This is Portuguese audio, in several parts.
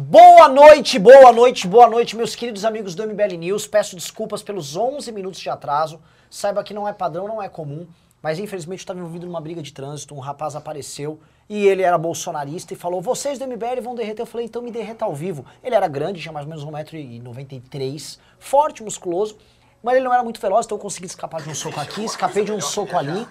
Boa noite, boa noite, boa noite, meus queridos amigos do MBL News. Peço desculpas pelos 11 minutos de atraso. Saiba que não é padrão, não é comum, mas infelizmente estava envolvido numa briga de trânsito. Um rapaz apareceu e ele era bolsonarista e falou: Vocês do MBL vão derreter. Eu falei: Então me derreta ao vivo. Ele era grande, tinha mais ou menos 1,93m, forte, musculoso, mas ele não era muito veloz, então eu consegui escapar de um soco aqui, escapei de um soco ali.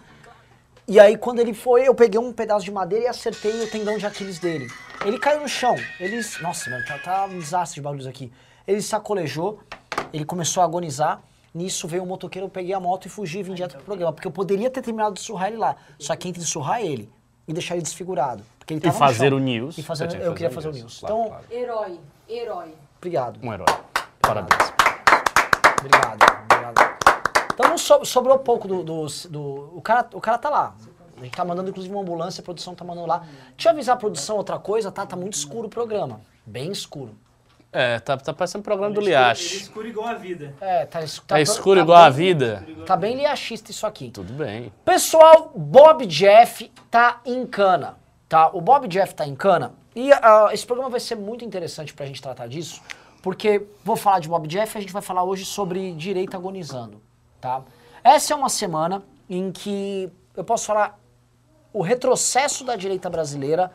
E aí, quando ele foi, eu peguei um pedaço de madeira e acertei o tendão de Aquiles dele. Ele caiu no chão. Ele. Nossa, mano, tá, tá um desastre de bagulhos aqui. Ele sacolejou, ele começou a agonizar. Nisso veio um motoqueiro, eu peguei a moto e fugi e vim direto pro programa. Porque eu poderia ter terminado de surrar ele lá. Só que entre surrar ele e deixar ele desfigurado. Porque ele E fazer chão. o news. E fazer, eu que queria fazer o news. Claro, então, claro. Herói, herói. obrigado. Um herói. Parabéns. Obrigado, obrigado. Então não so- sobrou pouco do, do, do- O cara, o cara tá lá. A gente tá mandando inclusive uma ambulância, a produção tá mandando lá. Deixa eu avisar a produção outra coisa, tá? Tá muito escuro o programa. Bem escuro. É, tá, tá parecendo um programa do Ele Liache. escuro igual a vida. É, tá, es- Tá tá escuro tá igual a vida? Tá bem liachista isso aqui. Tudo bem. Pessoal, Bob Jeff tá em cana, tá? O Bob Jeff tá em cana e ah, esse programa vai ser muito interessante pra gente tratar disso, porque vou falar de Bob Jeff e a gente vai falar hoje sobre direita agonizando, tá? Essa é uma semana em que eu posso falar o retrocesso da direita brasileira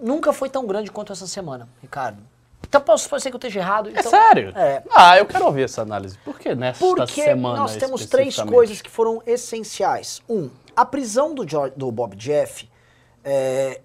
nunca foi tão grande quanto essa semana, Ricardo. Então posso ser que eu esteja errado. É então- sério? É. Ah, eu quero ouvir essa análise. Por que nesta Porque semana nós temos três coisas que foram essenciais. Um, a prisão do, George- do Bob Jeff, é,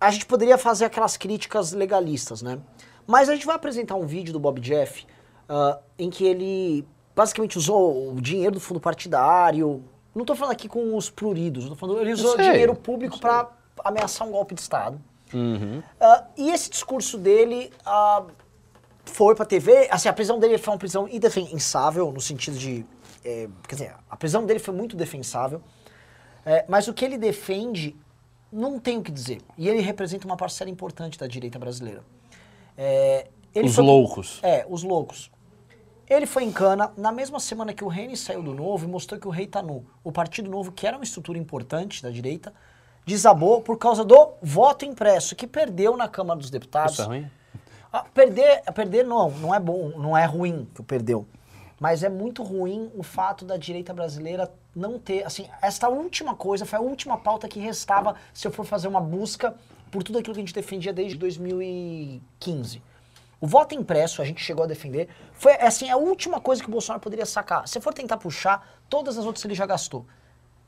a gente poderia fazer aquelas críticas legalistas, né? Mas a gente vai apresentar um vídeo do Bob Jeff ah, em que ele basicamente usou o dinheiro do fundo partidário. Não tô falando aqui com os pruridos, tô falando, ele usou dinheiro público para ameaçar um golpe de Estado. Uhum. Ah, e esse discurso dele ah, foi pra TV, assim, a prisão dele foi uma prisão indefensável, no sentido de. eh, quer dizer, a prisão dele foi muito defensável, eh, mas o que ele defende não tem o que dizer. E ele representa uma parcela importante da direita brasileira. Ele Os foi- loucos. É, os loucos. Ele foi em cana na mesma semana que o Reni saiu do Novo e mostrou que o rei tá nu. O Partido Novo, que era uma estrutura importante da direita, desabou por causa do voto impresso, que perdeu na Câmara dos Deputados. Isso é ruim? Ah, perder, perder não, não é bom, não é ruim que o perdeu. Mas é muito ruim o fato da direita brasileira não ter, assim, esta última coisa foi a última pauta que restava se eu for fazer uma busca por tudo aquilo que a gente defendia desde 2015. O voto impresso, a gente chegou a defender, foi assim, a última coisa que o Bolsonaro poderia sacar. Se for tentar puxar, todas as outras ele já gastou.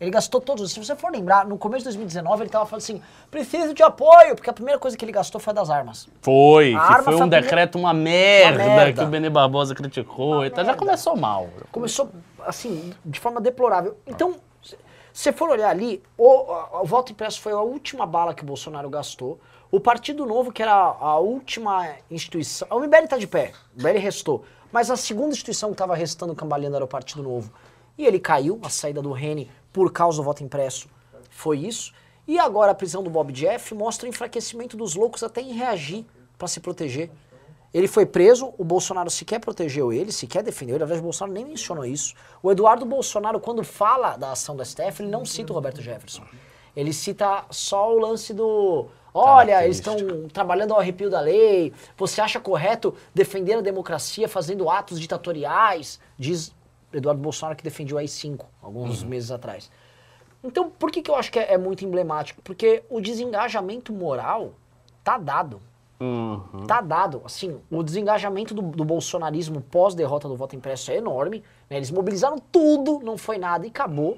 Ele gastou todos. Se você for lembrar, no começo de 2019 ele tava falando assim: preciso de apoio, porque a primeira coisa que ele gastou foi a das armas. Foi, A que foi um primeira- decreto uma merda, Uma merda. que o Benê Barbosa criticou. Então já merda. começou mal. Começou, assim, de forma deplorável. Então, se você for olhar ali, o, a- o voto impresso foi a última bala que o Bolsonaro gastou. O Partido Novo, que era a última instituição. O MBL tá de pé, o MBL restou. Mas a segunda instituição que estava restando cambaleando era o Partido Novo. E ele caiu, a saída do Rene, por causa do voto impresso, foi isso. E agora a prisão do Bob Jeff mostra o enfraquecimento dos loucos até em reagir para se proteger. Ele foi preso, o Bolsonaro sequer protegeu ele, sequer defendeu ele, na verdade o Bolsonaro nem mencionou isso. O Eduardo Bolsonaro, quando fala da ação da STF, ele não cita o Roberto Jefferson. Ele cita só o lance do. Olha, eles estão trabalhando ao arrepio da lei. Você acha correto defender a democracia fazendo atos ditatoriais? Diz Eduardo Bolsonaro que defendia o AI-5 alguns meses atrás. Então, por que, que eu acho que é, é muito emblemático? Porque o desengajamento moral tá dado. Uhum. Tá dado. Assim, o desengajamento do, do bolsonarismo pós-derrota do voto impresso é enorme. né? Eles mobilizaram tudo, não foi nada e acabou.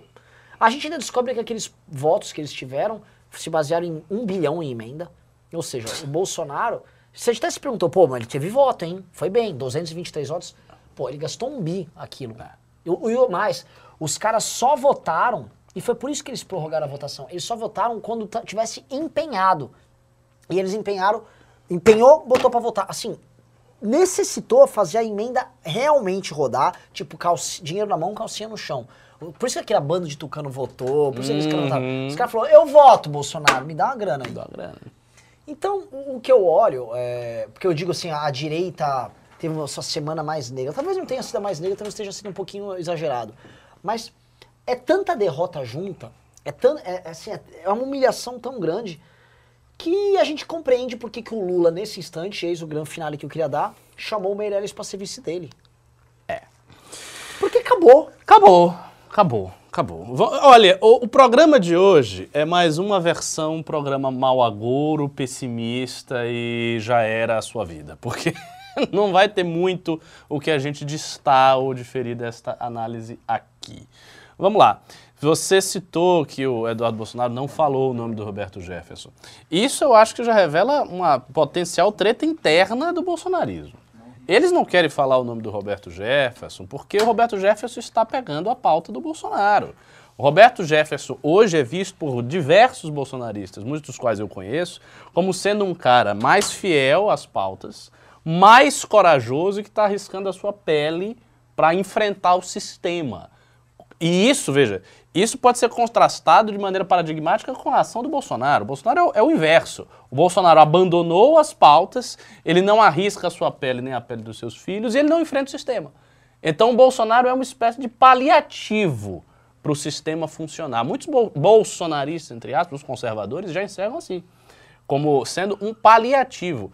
A gente ainda descobre que aqueles votos que eles tiveram se basearam em um bilhão em emenda. Ou seja, o Bolsonaro. Você até se perguntou, pô, mas ele teve voto, hein? Foi bem, 223 votos. Pô, ele gastou um bi aquilo. E o- e o mais, os caras só votaram, e foi por isso que eles prorrogaram a votação. Eles só votaram quando tivesse empenhado. E eles empenharam, empenhou, botou pra votar. Assim, necessitou fazer a emenda realmente rodar, tipo, dinheiro na mão, calcinha no chão. Por isso que aquele bando de tucano votou, por isso que eles. Uhum. Os caras falaram, eu voto, Bolsonaro, me dá uma grana aí. Dá grana. Então, o que eu olho, é, porque eu digo assim, a direita teve uma sua semana mais negra. Talvez não tenha sido a mais negra, talvez esteja sendo um pouquinho exagerado. Mas é tanta derrota junta, é, tan, é, é assim, é- é uma humilhação tão grande que a gente compreende por que que o Lula, nesse instante, eis o grande finale que eu queria dar, chamou o Meirelles pra ser vice dele. É. Porque acabou. Acabou, acabou, acabou. Olha, o, o programa de hoje é mais uma versão, um programa mau agouro, pessimista e já era a sua vida. Porque não vai ter muito o que a gente distar ou diferir desta análise aqui. Vamos lá. Você citou que o Eduardo Bolsonaro não falou o nome do Roberto Jefferson. Isso eu acho que já revela uma potencial treta interna do bolsonarismo. Eles não querem falar o nome do Roberto Jefferson porque o Roberto Jefferson está pegando a pauta do Bolsonaro. O Roberto Jefferson hoje é visto por diversos bolsonaristas, muitos dos quais eu conheço, como sendo um cara mais fiel às pautas, mais corajoso e que está arriscando a sua pele para enfrentar o sistema. E isso, veja, isso pode ser contrastado de maneira paradigmática com a ação do Bolsonaro. O Bolsonaro é o, é o inverso. O Bolsonaro abandonou as pautas, ele não arrisca a sua pele nem a pele dos seus filhos e ele não enfrenta o sistema. Então o Bolsonaro é uma espécie de paliativo para o sistema funcionar. Muitos bol- bolsonaristas, entre aspas, os conservadores, já enxergam assim, como sendo um paliativo.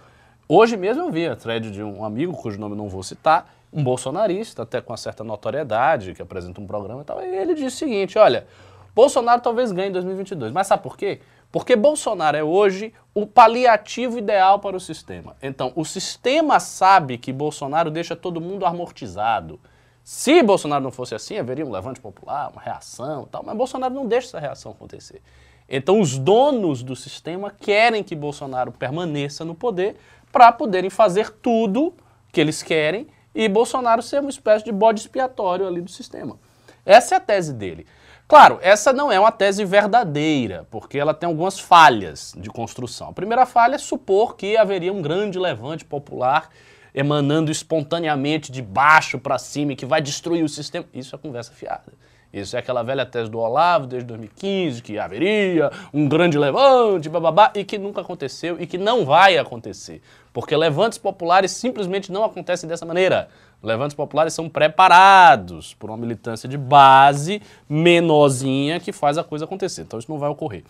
Hoje mesmo eu vi a thread de um amigo, cujo nome não vou citar, um bolsonarista, até com uma certa notoriedade, que apresenta um programa e tal, e ele disse o seguinte, olha, Bolsonaro talvez ganhe em 2022, mas sabe por quê? Porque Bolsonaro é hoje o paliativo ideal para o sistema. Então, o sistema sabe que Bolsonaro deixa todo mundo amortizado. Se Bolsonaro não fosse assim, haveria um levante popular, uma reação tal, mas Bolsonaro não deixa essa reação acontecer. Então, os donos do sistema querem que Bolsonaro permaneça no poder para poderem fazer tudo que eles querem e Bolsonaro ser uma espécie de bode expiatório ali do sistema. Essa é a tese dele. Claro, essa não é uma tese verdadeira, porque ela tem algumas falhas de construção. A primeira falha é supor que haveria um grande levante popular emanando espontaneamente de baixo para cima e que vai destruir o sistema. Isso é conversa fiada. Isso é aquela velha tese do Olavo desde 2015, que haveria um grande levante, bababá, e que nunca aconteceu e que não vai acontecer. Porque levantes populares simplesmente não acontecem dessa maneira. Levantes populares são preparados por uma militância de base menorzinha que faz a coisa acontecer. Então isso não vai ocorrer.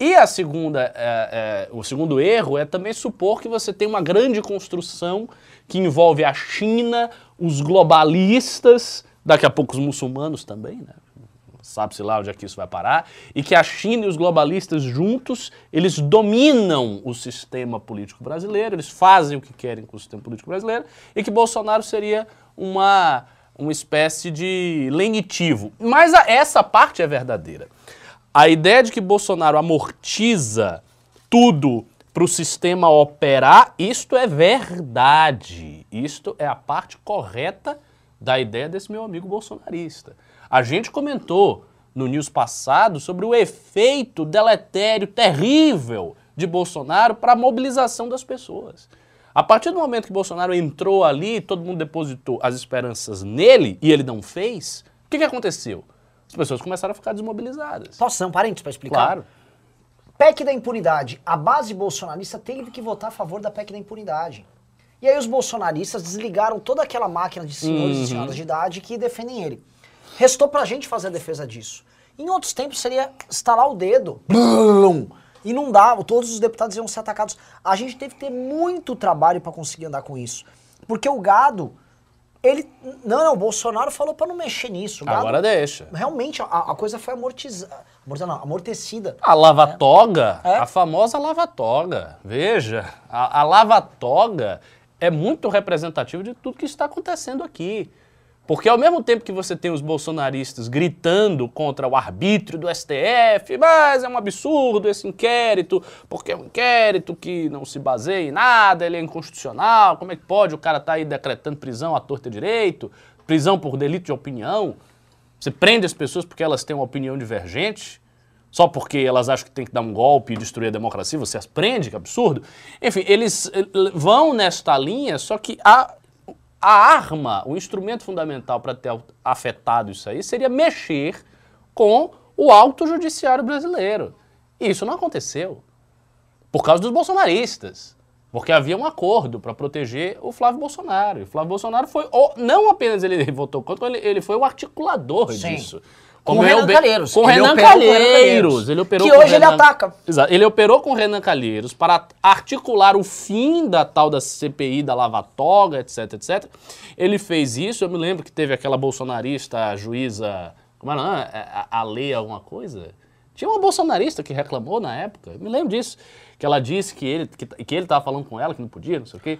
E a segunda, é, é, o segundo erro é também supor que você tem uma grande construção que envolve a China, os globalistas, daqui a pouco os muçulmanos também, né? Sabe-se lá onde é que isso vai parar, e que a China e os globalistas juntos, eles dominam o sistema político brasileiro, eles fazem o que querem com o sistema político brasileiro, e que Bolsonaro seria uma, uma espécie de lenitivo. Mas a- essa parte é verdadeira. A ideia de que Bolsonaro amortiza tudo para o sistema operar, isto é verdade. Isto é a parte correta da ideia desse meu amigo bolsonarista. A gente comentou no news passado sobre o efeito deletério terrível de Bolsonaro para a mobilização das pessoas. A partir do momento que Bolsonaro entrou ali, todo mundo depositou as esperanças nele e ele não fez, o que, que aconteceu? As pessoas começaram a ficar desmobilizadas. Posso dar um parênteses para explicar? Claro. PEC da impunidade. A base bolsonarista teve que votar a favor da PEC da impunidade. E aí os bolsonaristas desligaram toda aquela máquina de senhores Uhum. e senhoras de idade que defendem ele. Restou pra gente fazer a defesa disso. Em outros tempos seria estalar o dedo. Blum, e não dava, todos os deputados iam ser atacados. A gente teve que ter muito trabalho pra conseguir andar com isso. Porque o gado, ele. Não, não, o Bolsonaro falou pra não mexer nisso. Gado, Agora deixa. Realmente, a, a coisa foi amortizada. Não, amortecida. A lava-toga, É. a famosa lava-toga. Veja, a, a lava-toga é muito representativa de tudo que está acontecendo aqui. Porque ao mesmo tempo que você tem os bolsonaristas gritando contra o arbítrio do STF, mas é um absurdo esse inquérito, porque é um inquérito que não se baseia em nada, ele é inconstitucional, como é que pode o cara estar aí decretando prisão à torta direito, prisão por delito de opinião? Você prende as pessoas porque elas têm uma opinião divergente? Só porque elas acham que tem que dar um golpe e destruir a democracia, você as prende, que absurdo. Enfim, eles eh, vão nesta linha, só que a, a arma, o instrumento fundamental para ter afetado isso aí seria mexer com o alto judiciário brasileiro. E isso não aconteceu. Por causa dos bolsonaristas. Porque havia um acordo para proteger o Flávio Bolsonaro. E o Flávio Bolsonaro foi, não apenas ele votou contra, ele, ele foi o articulador Sim. disso. Com o Renan Calheiros. Com o Ele Renan Calheiros. Ele operou Que hoje ele Renan- ataca. Exato. Ele operou com o Renan Calheiros para articular o fim da tal da CPI da Lava Toga, etc, etc. Ele fez isso, eu me lembro que teve aquela bolsonarista, a juíza, como era, não? a, a lei alguma coisa? Tinha uma bolsonarista que reclamou na época, eu me lembro disso, que ela disse que ele que, que ele estava falando com ela, que não podia, não sei o quê.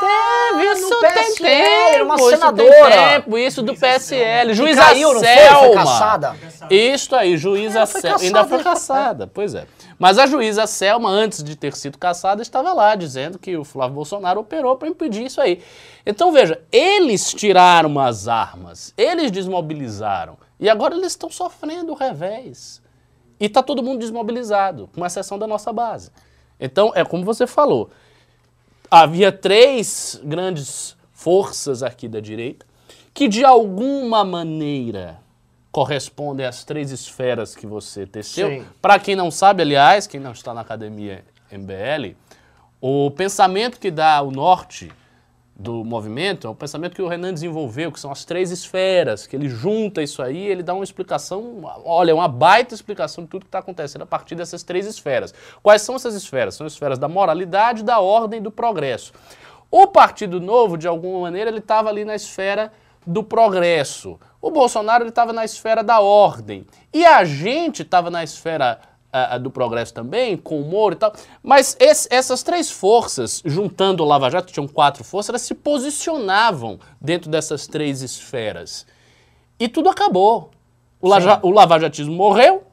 Teve, isso no tem tempo, uma isso tem senadora. tempo, isso do PSL. Juíza caiu, não foi? Selma. Foi caçada? Isso aí, juíza foi Selma. Ainda foi caçada, pois é. Mas a juíza Selma, antes de ter sido caçada, estava lá dizendo que o Flávio Bolsonaro operou para impedir isso aí. Então veja, eles tiraram as armas, eles desmobilizaram. E agora eles estão sofrendo o revés. E está todo mundo desmobilizado, com exceção da nossa base. Então, é como você falou, havia três grandes forças aqui da direita que de alguma maneira correspondem às três esferas que você teceu. Para quem não sabe, aliás, quem não está na academia MBL, o pensamento que dá o norte do movimento é o pensamento que o Renan desenvolveu, que são as três esferas, que ele junta isso aí, ele dá uma explicação, olha, uma baita explicação de tudo que está acontecendo a partir dessas três esferas. Quais são essas esferas? São as esferas da moralidade, da ordem e do progresso. O Partido Novo, de alguma maneira, ele estava ali na esfera do progresso. O Bolsonaro estava na esfera da ordem. E a gente estava na esfera ah, do progresso também, com o Moro e tal. Mas esse- essas três forças, juntando o Lava Jato, tinham quatro forças, elas se posicionavam dentro dessas três esferas. E tudo acabou. O, Laja, o lavajatismo morreu,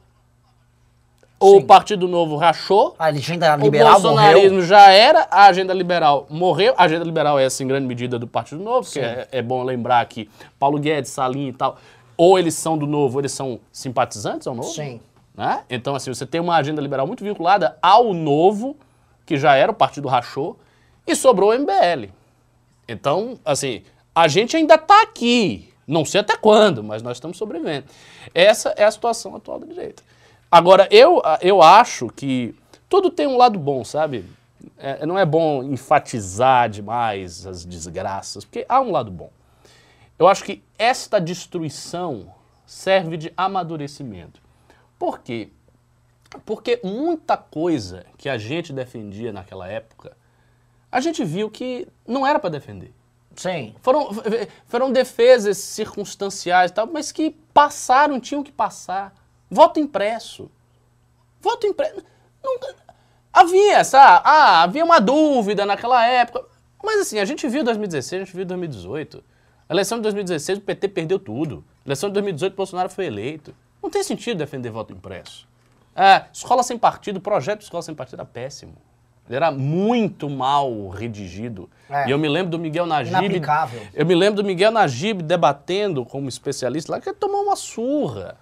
o Sim. Partido Novo rachou, A agenda o liberal bolsonarismo morreu. já era, a agenda liberal morreu. A agenda liberal é essa em grande medida do Partido Novo, porque é, é bom lembrar que Paulo Guedes, Salim e tal, ou eles são do Novo, ou eles são simpatizantes ao Novo. Sim. Né? Então, assim, você tem uma agenda liberal muito vinculada ao Novo, que já era o Partido Rachou, e sobrou o MBL. Então, assim, a gente ainda está aqui. Não sei até quando, mas nós estamos sobrevivendo. Essa é a situação atual da direita. Agora, eu, eu acho que tudo tem um lado bom, sabe? É, não é bom enfatizar demais as desgraças, porque há um lado bom. Eu acho que esta destruição serve de amadurecimento. Por quê? Porque muita coisa que a gente defendia naquela época, a gente viu que não era para defender. Sim. Foram, foram defesas circunstanciais e tal, mas que passaram, tinham que passar. Voto impresso. Voto impresso. Não- havia essa. Ah, havia uma dúvida naquela época. Mas assim, a gente viu 2016, a gente viu 2018. A eleição de 2016, o PT perdeu tudo. A eleição de 2018, Bolsonaro foi eleito. Não tem sentido defender voto impresso. É, escola sem partido, projeto de escola sem partido era péssimo. Ele era muito mal redigido. É. E eu me lembro do Miguel Najib. Eu me lembro do Miguel Najib debatendo como especialista lá, que ele tomou uma surra.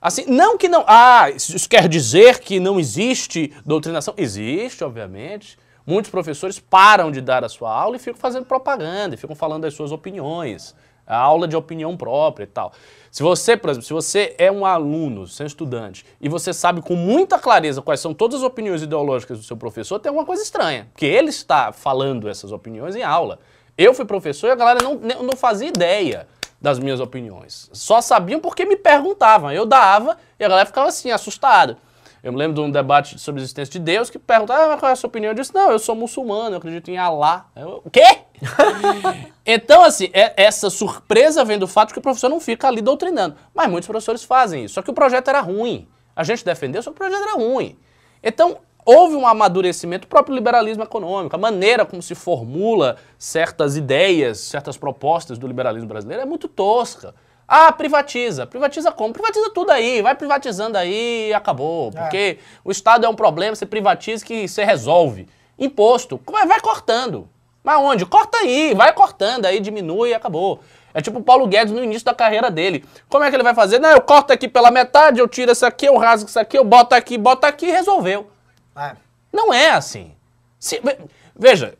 Assim, não que não. Ah, isso isso quer dizer que não existe doutrinação? Existe, obviamente. Muitos professores param de dar a sua aula e ficam fazendo propaganda, e ficam falando das suas opiniões. A aula de opinião própria e tal. Se você, por exemplo, se você é um aluno, você é um estudante, e você sabe com muita clareza quais são todas as opiniões ideológicas do seu professor, tem alguma coisa estranha. Porque ele está falando essas opiniões em aula. Eu fui professor e a galera não, não fazia ideia das minhas opiniões. Só sabiam porque me perguntavam. Eu dava e a galera ficava assim, assustada. Eu me lembro de um debate sobre a existência de Deus que perguntava, ah, mas qual é a sua opinião? Eu disse, não, eu sou muçulmano, eu acredito em. Eu, o quê? então, assim, é- essa surpresa vem do fato que o professor não fica ali doutrinando. Mas muitos professores fazem isso. Só que o projeto era ruim. A gente defendeu, só que o projeto era ruim. Então, houve um amadurecimento do próprio liberalismo econômico. A maneira como se formula certas ideias, certas propostas do liberalismo brasileiro é muito tosca. Ah, privatiza. Privatiza como? Privatiza tudo aí. Vai privatizando aí e acabou. Porque o Estado é um problema, você privatiza que você resolve. Imposto. Vai cortando. Mas onde? Corta aí, vai cortando, aí diminui e acabou. É tipo o Paulo Guedes no início da carreira dele. Como é que ele vai fazer? Não, eu corto aqui pela metade, eu tiro isso aqui, eu rasgo isso aqui, eu boto aqui, boto aqui e resolveu. É. Não é assim. Se- ve- veja,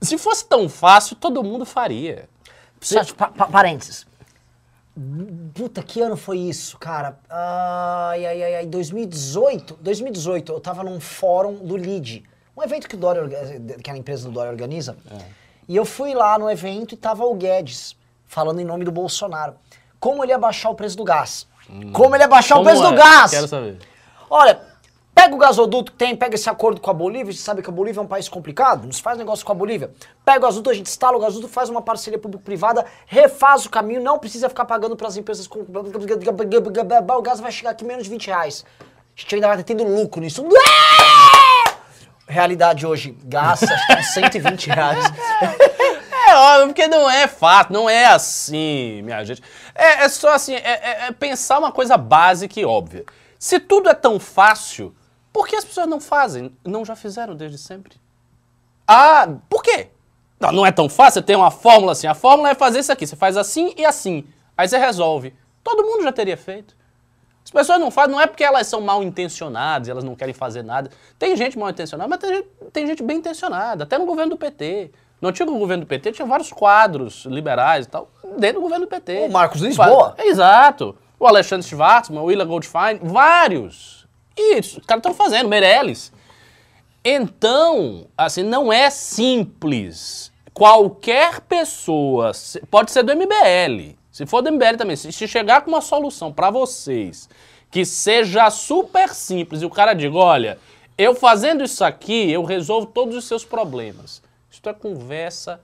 se fosse tão fácil, todo mundo faria. Só, pa- parênteses. Puta, que ano foi isso, cara? Ai, ai, ai, ai, 2018. 2018, eu tava num fórum do LID. Um evento que, o Dória, que a empresa do Dória organiza. E eu fui lá no evento e tava o Guedes falando em nome do Bolsonaro. Como ele ia baixar o preço do gás. Como ele ia baixar o Como preço do é? gás. Quero saber. Olha, pega o gasoduto que tem, pega esse acordo com a Bolívia, você sabe que a Bolívia é um país complicado, não se faz negócio com a Bolívia. Pega o gasoduto, a gente instala o gasoduto, faz uma parceria público-privada, refaz o caminho, não precisa ficar pagando para as empresas com... O gás vai chegar aqui menos de 20 reais. A gente ainda vai tendo lucro nisso. Realidade hoje, gás acho que é uns 120 reais. É óbvio, porque não é fato, não é assim, minha gente. É, é só assim, é, é- é pensar uma coisa básica e óbvia. Se tudo é tão fácil, por que as pessoas não fazem? Não já fizeram desde sempre? Ah, por quê? Não, não é tão fácil, tem uma fórmula assim. A fórmula é fazer isso aqui, você faz assim e assim. Aí você resolve. Todo mundo já teria feito. As pessoas não fazem, não é porque elas são mal intencionadas, elas não querem fazer nada. Tem gente mal intencionada, mas tem gente, tem gente bem intencionada, até no governo do PT. No antigo governo do PT tinha vários quadros liberais e tal, dentro do governo do PT. O Marcos Lisboa. Exato. O Alexandre Schwartzman, o Willa Goldfein, vários. E os caras estão fazendo, Meirelles. Então, assim, não é simples. Qualquer pessoa, pode ser do MBL, se for do MBL também, se chegar com uma solução para vocês que seja super simples e o cara diga, olha, eu fazendo isso aqui, eu resolvo todos os seus problemas. Isso é conversa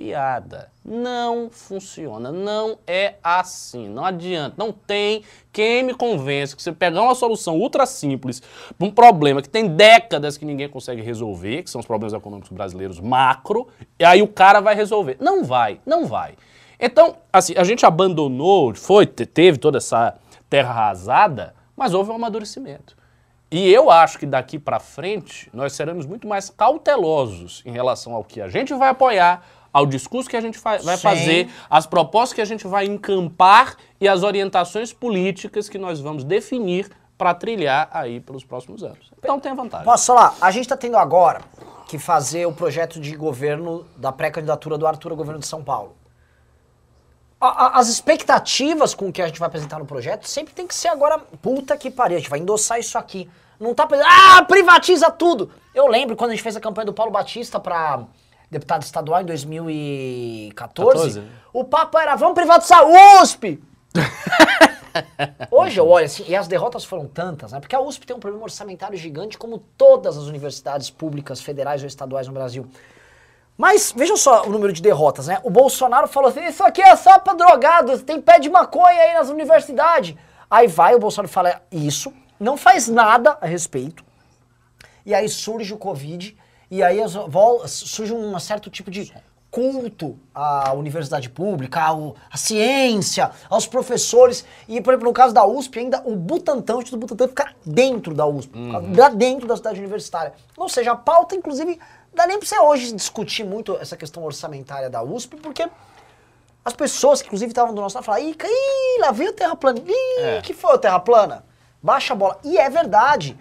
fiada. Não funciona, não é assim, não adianta, não tem quem me convence que você pegar uma solução ultra simples para um problema que tem décadas que ninguém consegue resolver, que são os problemas econômicos brasileiros macro, e aí o cara vai resolver. Não vai, não vai. Então, assim, a gente abandonou, foi, te- teve toda essa terra arrasada, mas houve um amadurecimento. E eu acho que daqui para frente nós seremos muito mais cautelosos em relação ao que a gente vai apoiar, ao discurso que a gente vai Sim. fazer, às propostas que a gente vai encampar e as orientações políticas que nós vamos definir para trilhar aí pelos próximos anos. Então tem vantagem. Posso falar? A gente está tendo agora que fazer o projeto de governo da pré-candidatura do Arthur ao governo de São Paulo. A- a- as expectativas com que a gente vai apresentar no projeto sempre tem que ser agora, puta que pariu, a gente vai endossar isso aqui. Não tá pensando, ah, privatiza tudo. Eu lembro quando a gente fez a campanha do Paulo Batista para deputado estadual em 2014, 14. o papo era, vamos privatizar a USP. Hoje eu olho assim, e as derrotas foram tantas, né? Porque a USP tem um problema orçamentário gigante, como todas as universidades públicas, federais ou estaduais no Brasil. Mas vejam só o número de derrotas, né? O Bolsonaro falou assim: isso aqui é só pra drogados, tem pé de maconha aí nas universidades. Aí vai o Bolsonaro fala isso, não faz nada a respeito. E aí surge o Covid, e aí as- vol- surge um certo tipo de culto à universidade pública, ao- à ciência, aos professores. E, por exemplo, no caso da USP, ainda o Butantan, o Instituto Butantan fica dentro da USP, fica lá dentro da cidade universitária. Ou seja, a pauta, inclusive, dá nem pra você hoje discutir muito essa questão orçamentária da USP, porque as pessoas que, inclusive, estavam do nosso lado falaram, ih, ih, lá veio o terra plana. Ih, É. que foi o terra plana? Baixa a bola. E é verdade.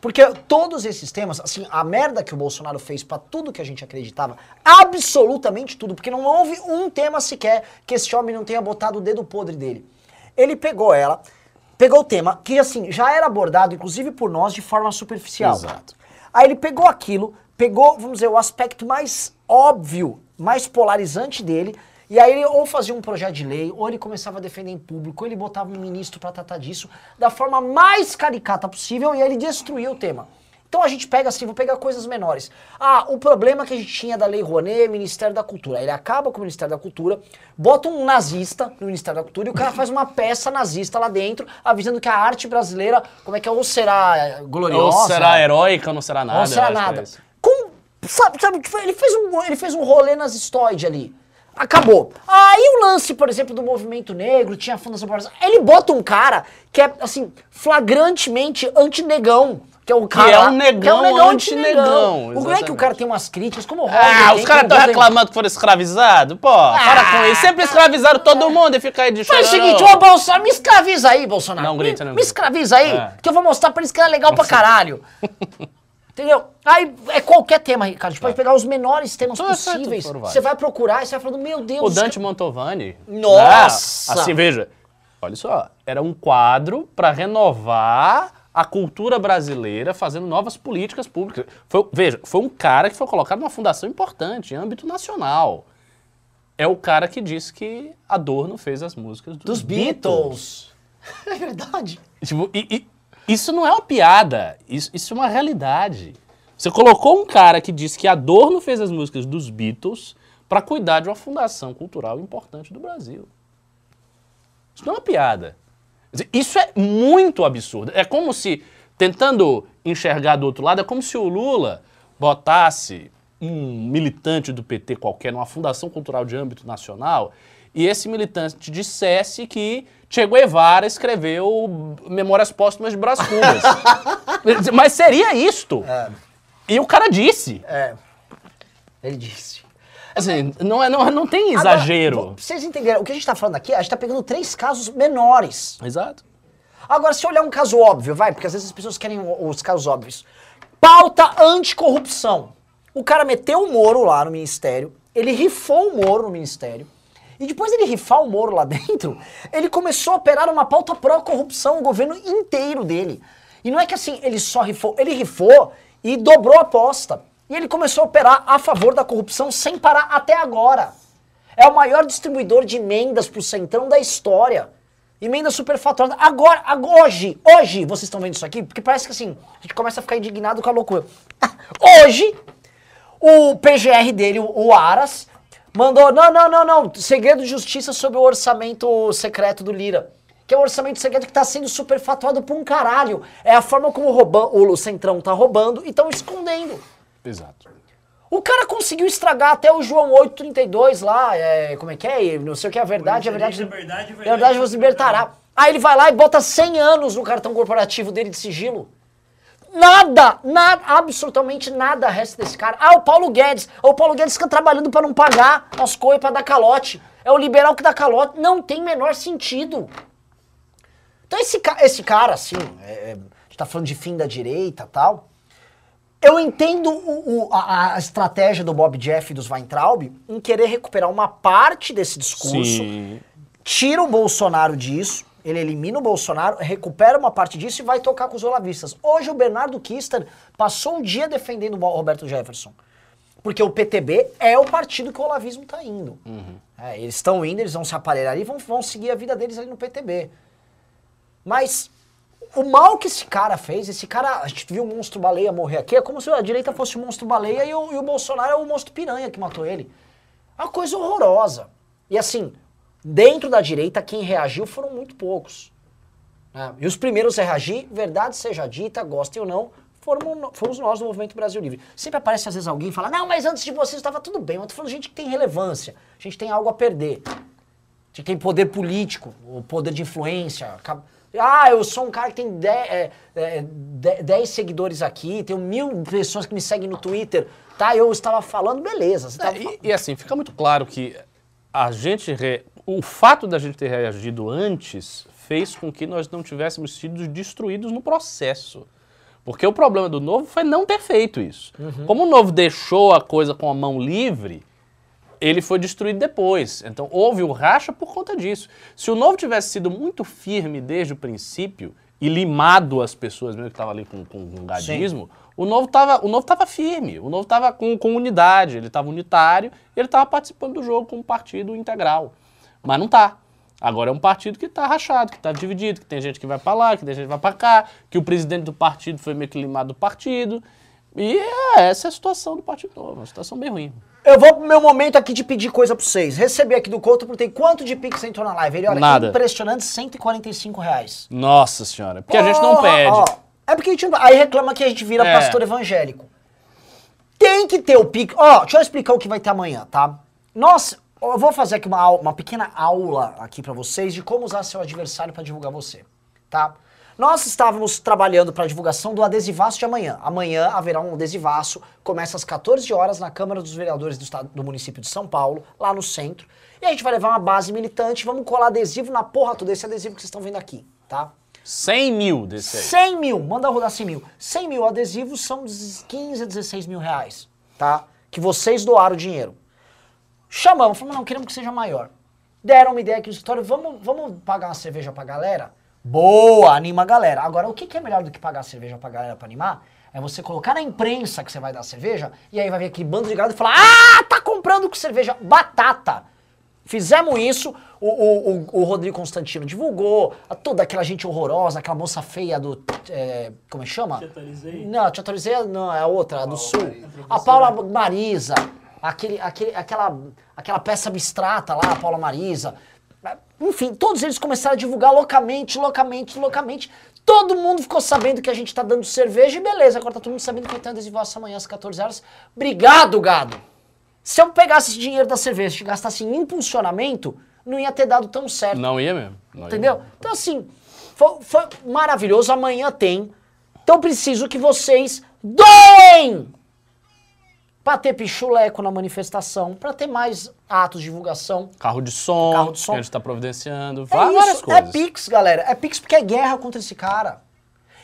Porque todos esses temas, assim, a merda que o Bolsonaro fez pra tudo que a gente acreditava, absolutamente tudo, porque não houve um tema sequer que esse homem não tenha botado o dedo podre dele. Ele pegou ela, pegou o tema que, assim, já era abordado, inclusive por nós, de forma superficial. Exato. Aí ele pegou aquilo, pegou, vamos dizer, o aspecto mais óbvio, mais polarizante dele, e aí ele ou fazia um projeto de lei, ou ele começava a defender em público, ou ele botava um ministro pra tratar disso da forma mais caricata possível, e aí ele destruía o tema. Então a gente pega assim, vou pegar coisas menores. Ah, o problema que a gente tinha da Lei Rouanet, Ministério da Cultura. Ele acaba com o Ministério da Cultura, bota um nazista no Ministério da Cultura e o cara faz uma peça nazista lá dentro, avisando que a arte brasileira, como é que é, ou será gloriosa... Ou será heróica ou não será nada. Não será é nada. Com, sabe, sabe, ele fez um, ele fez um rolê nazistoide ali. Acabou. Aí o lance, por exemplo, do movimento negro, tinha a Fundação Palmeiras. Ele bota um cara que é, assim, flagrantemente anti-negão. Que é o cara. é um lá, negão anti-negão. anti-negão, O- Não é que o cara tem umas críticas, como o Ah, os caras como estão reclamando que foram escravizados? Pô, para com isso. Sempre escravizaram todo mundo e fica aí de Faz o chororô. seguinte, ô Bolsonaro, me escraviza aí, Bolsonaro. Não grita, me, não me grita. escraviza aí, É. que eu vou mostrar pra eles que é legal pra caralho. Entendeu? Aí é qualquer tema, Ricardo. A gente pode pegar os menores temas Tudo certo, possíveis. foram vários. Você vai procurar e você vai falando, meu Deus. O Dante Mantovani. Nossa! né, assim, veja. Olha só. Era um quadro para renovar a cultura brasileira, fazendo novas políticas públicas. Foi, veja, foi um cara que foi colocado numa fundação importante, em âmbito nacional. É o cara que disse que Adorno fez as músicas dos, Dos Beatles. É verdade. Tipo, e- e isso não é uma piada, isso, isso é uma realidade. Você colocou um cara que disse que Adorno fez as músicas dos Beatles para cuidar de uma fundação cultural importante do Brasil. Isso não é uma piada. Isso é muito absurdo. É como se, tentando enxergar do outro lado, é como se o Lula botasse um militante do PT qualquer numa fundação cultural de âmbito nacional e esse militante dissesse que Che Guevara escreveu Memórias Póstumas de Brás Cubas. Mas seria isto. E o cara disse. É. Ele disse. Assim, não, é, não, não tem Agora, exagero. pra vocês entenderam, o que a gente tá falando aqui, a gente tá pegando três casos menores. Exato. Agora, se olhar um caso óbvio, vai, porque às vezes as pessoas querem os casos óbvios. Pauta anticorrupção. O cara meteu o Moro lá no ministério, ele rifou o Moro no ministério, e depois dele rifar o Moro lá dentro, ele começou a operar uma pauta pró-corrupção, o governo inteiro dele. E não é que assim, ele só rifou, ele rifou e dobrou a aposta. E ele começou a operar a favor da corrupção sem parar até agora. É o maior distribuidor de emendas pro centrão da história. Emenda superfaturada. Agora, agora, hoje, hoje, vocês estão vendo isso aqui? Porque parece que assim, a gente começa a ficar indignado com a loucura. Hoje, o PGR dele, o Aras, mandou, não, não, não, não, segredo de justiça sobre o orçamento secreto do Lira. Que é o orçamento secreto que está sendo superfaturado por um caralho. É a forma como o, rouba- o Centrão tá roubando e estão escondendo. Exato. O cara conseguiu estragar até o João 832 lá, é, como é que é? Não sei o que é a verdade, a verdade, Verdade, verdade, a verdade vos libertará. Aí ele vai lá e bota 100 anos no cartão corporativo dele de sigilo. Nada, nada, absolutamente nada resta desse cara. Ah, o Paulo Guedes. O Paulo Guedes fica trabalhando pra não pagar as coisas pra dar calote. É o liberal que dá calote. Não tem menor sentido. Então esse, esse cara, assim, é, é, a gente tá falando de fim da direita e tal. Eu entendo o- o- a, a estratégia do Bob Jeff e dos Weintraub em querer recuperar uma parte desse discurso, Sim. tira o Bolsonaro disso, ele elimina o Bolsonaro, recupera uma parte disso e vai tocar com os olavistas. Hoje o Bernardo Kister passou o dia defendendo o Roberto Jefferson. Porque o PTB é o partido que o olavismo está indo. É, eles estão indo, eles vão se aparelhar ali e vão, vão seguir a vida deles ali no PTB. Mas o mal que esse cara fez, esse cara, a gente viu o monstro baleia morrer aqui, é como se a direita fosse o monstro baleia e o, e o Bolsonaro é o monstro piranha que matou ele. É uma coisa horrorosa. E assim, dentro da direita, quem reagiu foram muito poucos. né? E os primeiros a reagir, verdade seja dita, gostem ou não, foram, fomos nós do Movimento Brasil Livre. Sempre aparece às vezes alguém e fala, não, mas antes de vocês estava tudo bem. Eu tô falando gente que tem relevância, a gente tem algo a perder. A gente tem poder político, o poder de influência. Ah, eu sou um cara que tem 10 seguidores aqui, tenho mil pessoas que me seguem no Twitter, tá? Eu estava falando, beleza. É, tava e, e assim, fica muito claro que a gente. re- O fato da gente ter reagido antes fez com que nós não tivéssemos sido destruídos no processo. Porque o problema do novo foi não ter feito isso. Como o novo deixou a coisa com a mão livre, ele foi destruído depois. Então houve o racha por conta disso. Se o novo tivesse sido muito firme desde o princípio e limado as pessoas mesmo que estavam ali com, com, com gadismo, o novo estava o novo tava firme, o novo estava com, com unidade, ele estava unitário e ele estava participando do jogo como partido integral. Mas não está. Agora é um partido que está rachado, que está dividido, que tem gente que vai para lá, que tem gente que vai para cá, que o presidente do partido foi meio que limado do partido. E é, essa é a situação do Partido Novo, uma situação bem ruim. Eu vou pro meu momento aqui de pedir coisa pra vocês. Recebi aqui do Couto, perguntei quanto de Pix entrou na live. Ele, olha, Nada. impressionante, 145 reais. Nossa senhora, porque a gente não Porra, pede. ó. é porque a gente não... Aí reclama que a gente vira É. pastor evangélico. Tem que ter o Pix. Ó, deixa eu explicar o que vai ter amanhã, tá? Nós, eu vou fazer aqui uma, uma pequena aula aqui pra vocês de como usar seu adversário pra divulgar você, tá? Nós estávamos trabalhando para a divulgação do adesivaço de amanhã. Amanhã haverá um adesivaço, começa às 14 horas na Câmara dos Vereadores do, estado, do município de São Paulo, lá no centro. E a gente vai levar uma base militante, vamos colar adesivo na porra toda, esse adesivo que vocês estão vendo aqui, tá? 100 mil desse aí. 100 mil, manda rodar 100 mil. 100 mil adesivos são 15 a 16 mil reais, tá? Que vocês doaram o dinheiro. Chamamos, falamos, não, queremos que seja maior. Deram uma ideia aqui no escritório, vamos, vamos pagar uma cerveja pra galera? Boa, anima a galera. Agora, o que, que é melhor do que pagar cerveja pra galera pra animar? É você colocar na imprensa que você vai dar cerveja, e aí vai vir aquele bando de gado e falar, ah, tá comprando com cerveja batata. Fizemos isso, o, o, o, o Rodrigo Constantino divulgou, a toda aquela gente horrorosa, aquela moça feia do. é, como é que chama? Te atualizei? Não, te atualizei, não, é a outra, a do Sul. A Paula Marisa, aquele, aquele, aquela, aquela peça abstrata lá, a Paula Marisa. Enfim, todos eles começaram a divulgar loucamente, loucamente, loucamente. Todo mundo ficou sabendo que a gente tá dando cerveja e beleza, agora tá todo mundo sabendo que vai ter adesivaço amanhã às 14 horas. Obrigado, gado! Se eu pegasse esse dinheiro da cerveja e gastasse em impulsionamento, não ia ter dado tão certo. Não ia mesmo. não ia Entendeu? mesmo. Então, assim, foi, foi maravilhoso. Amanhã tem. Então, preciso que vocês doem para ter pichuleco na manifestação, para ter mais atos de divulgação. Carro de som, Carro de som. que a gente tá providenciando, É várias isso, coisas. é Pix, galera. É Pix porque é guerra contra esse cara.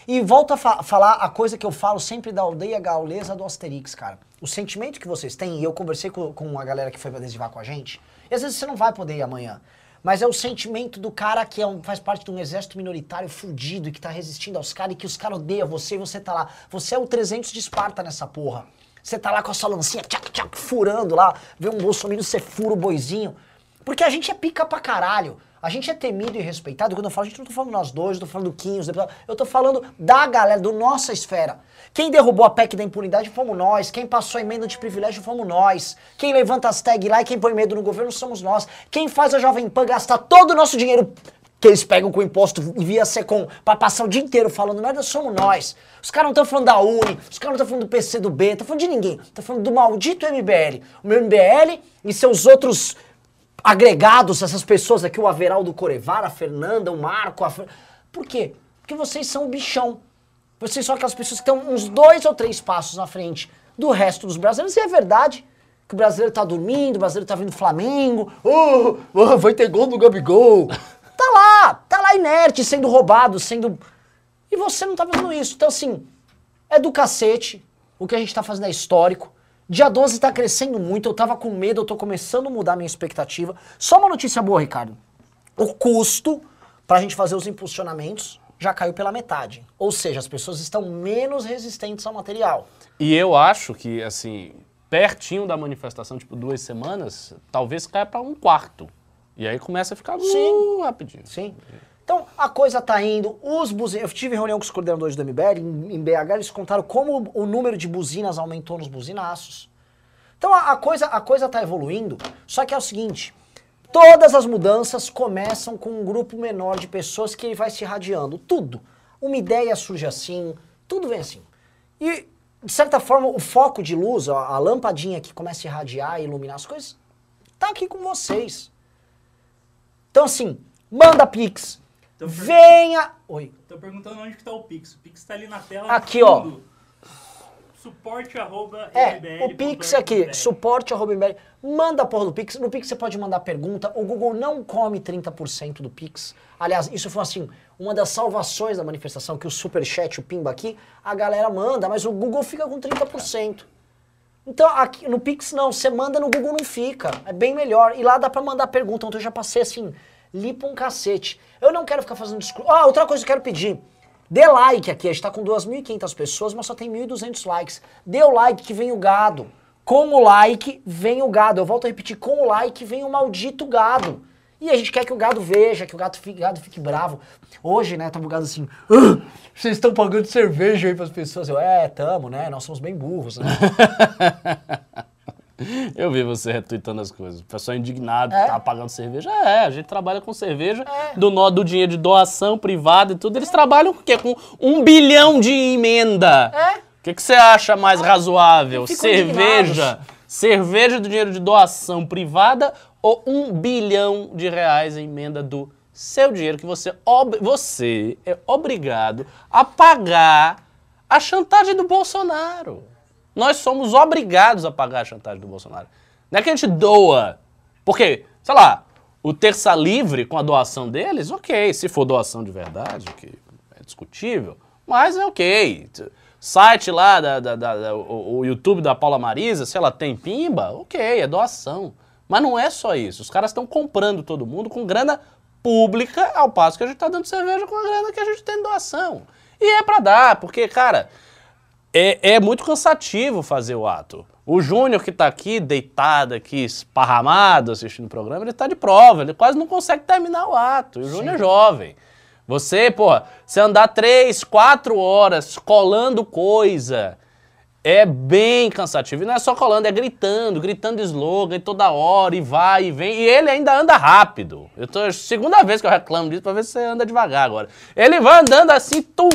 E volta a fa- falar a coisa que eu falo sempre da aldeia gaulesa do Asterix, cara. O sentimento que vocês têm, e eu conversei com, com a galera que foi adesivar com a gente, e às vezes você não vai poder ir amanhã. Mas é o sentimento do cara que é um- faz parte de um exército minoritário fudido e que tá resistindo aos caras e que os caras odeiam você e você tá lá. Você é o 300 de Esparta nessa porra. Você tá lá com a sua lancinha, tchac, tchac, furando lá, vê um Bolsonaro, você fura o boizinho. Porque a gente é pica pra caralho. A gente é temido e respeitado. Quando eu falo, a gente não tô falando nós dois, não tô falando do Quinhos, eu tô falando da galera, do nossa esfera. Quem derrubou a PEC da impunidade fomos nós. Quem passou a emenda de privilégio fomos nós. Quem levanta as tags lá e quem põe medo no governo somos nós. Quem faz a Jovem Pan gastar todo o nosso dinheiro que eles pegam com imposto via Secom pra passar o dia inteiro falando merda, somos nós. Os caras não estão falando da Uni, os caras não estão falando do PC do B, estão falando de ninguém. Estão falando do maldito MBL. O meu MBL e seus outros agregados, essas pessoas aqui, o Averaldo Corevar, a Fernanda, o Marco, a. Por quê? Porque vocês são o bichão. Vocês são aquelas pessoas que estão uns dois ou três passos na frente do resto dos brasileiros. E é verdade que o brasileiro tá dormindo, o brasileiro tá vendo Flamengo. Oh, oh, vai ter gol do Gabigol. Tá lá, tá lá inerte, sendo roubado, sendo... E você não tá fazendo isso. Então, assim, é do cacete. O que a gente tá fazendo é histórico. Dia 12 tá crescendo muito, eu tava com medo, eu tô começando a mudar minha expectativa. Só uma notícia boa, Ricardo. O custo pra gente fazer os impulsionamentos já caiu pela metade. Ou seja, as pessoas estão menos resistentes ao material. E eu acho que, assim, pertinho da manifestação, tipo duas semanas, talvez caia pra um quarto. E aí começa a ficar Sim. rapidinho. Sim. Então, a coisa tá indo, os buzinas... Eu tive reunião com os coordenadores do MBL, em, em BH, eles contaram como o número de buzinas aumentou nos buzinaços. Então, a, a coisa, a coisa tá evoluindo, só que é o seguinte, todas as mudanças começam com um grupo menor de pessoas que vai se irradiando. Tudo. Uma ideia surge assim, tudo vem assim. E, de certa forma, o foco de luz, a, a lampadinha que começa a irradiar e iluminar as coisas, tá aqui com vocês. Então, assim, manda Pix. Per- Venha. Oi. Tô perguntando onde que tá o Pix. O Pix tá ali na tela. Aqui, ó. Suporte arroba É, mbl o Pix é aqui, br. suporte arroba MBL. Manda a porra do Pix. No Pix você pode mandar pergunta. O Google não come 30% do Pix. Aliás, isso foi assim, uma das salvações da manifestação, que o Superchat, o Pimba aqui, a galera manda, mas o Google fica com 30%. Então, aqui no Pix não, você manda no Google não fica. É bem melhor. E lá dá pra mandar pergunta. Então eu já passei assim, lipa um cacete. Eu não quero ficar fazendo discurso. Ah, outra coisa que eu quero pedir. Dê like aqui, a gente tá com 2.500 pessoas, mas só tem 1.200 likes. Dê o like que vem o gado. Com o like vem o gado. Eu volto a repetir, com o like vem o maldito gado. E a gente quer que o gado veja, que o gado fique, gado fique bravo. Hoje, né, tava o gado assim, "Ah, vocês estão pagando cerveja aí pras pessoas. Eu, é, tamo, né, nós somos bem burros, né. Eu vi você retweetando as coisas. O pessoal indignado É? que tava pagando cerveja. É, a gente trabalha com cerveja, É. do nó do dinheiro de doação privada e tudo. Eles trabalham com o quê? Com um bilhão de emenda. É. O que, que você acha mais razoável? ficam Cerveja. Cerveja do dinheiro de doação privada ou um bilhão de reais em emenda do seu dinheiro que você, você é obrigado a pagar a chantagem do Bolsonaro. Nós somos obrigados a pagar a chantagem do Bolsonaro. Não é que a gente doa. Porque, sei lá, o terça livre com a doação deles, ok. Se for doação de verdade, que é discutível, mas é ok. Site lá, da- da- da- o, o YouTube da Paula Marisa, se ela tem pimba, ok, é doação. Mas não é só isso. Os caras estão comprando todo mundo com grana pública, ao passo que a gente tá dando cerveja com a grana que a gente tem de doação. E é pra dar, porque, cara, é, é muito cansativo fazer o ato. O Júnior que tá aqui, deitado aqui, esparramado, assistindo o programa, ele tá de prova, ele quase não consegue terminar o ato. E o Júnior é jovem. Você, porra, você andar três, quatro horas colando coisa, é bem cansativo. E não é só colando, é gritando, gritando slogan toda hora, e vai e vem. E ele ainda anda rápido. Eu tô, segunda vez que eu reclamo disso pra ver se você anda devagar agora. Ele vai andando assim, tu,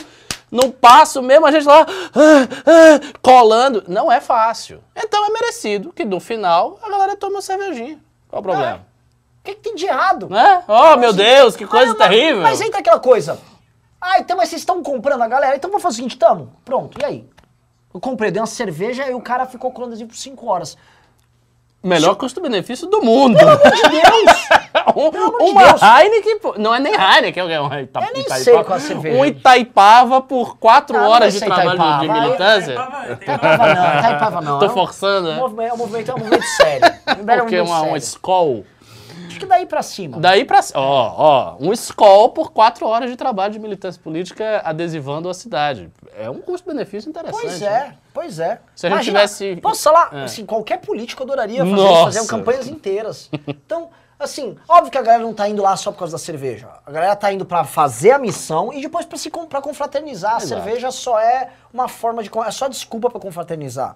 no passo mesmo, a gente lá, ah, ah, colando. Não é fácil. Então é merecido que no final a galera tome uma cervejinha. Qual o problema? O que, que tem de errado? Né? Oh, meu Deus, que coisa Ah, mas- terrível. Mas entra aquela coisa. Ah, então, mas vocês estão comprando a galera? Então vamos fazer o seguinte, tamo. Pronto, e aí? Eu comprei, dei uma cerveja e o cara ficou colando assim por 5 horas. Melhor custo-benefício do mundo. Meu Deus! Um- amor de uma Deus. Heineken, não é nem Heineken, é um Ita, Eu nem Itaipava. sei qual é a cerveja. Um Itaipava por quatro Ah, não horas de trabalho de- de, Itaipava. militância. Taipava- Taipava não, Taipava não. Tô É um- forçando, É um né? movimento, é um movimento, é um movimento sério. É um Porque movimento uma, um sério. Skol. Acho que daí pra cima. Daí pra. Ó, ó, um Skol por quatro horas de trabalho de militância política adesivando a cidade. É um custo-benefício interessante. Pois né? é, pois é. Se a gente Imagina, tivesse- Posso falar? É. Assim, qualquer político adoraria fazer, Nossa. fazer campanhas inteiras. Então, assim, óbvio que a galera não tá indo lá só por causa da cerveja. A galera tá indo pra fazer a missão e depois pra se com- pra confraternizar. A Exato. cerveja só é uma forma de. É só desculpa pra confraternizar.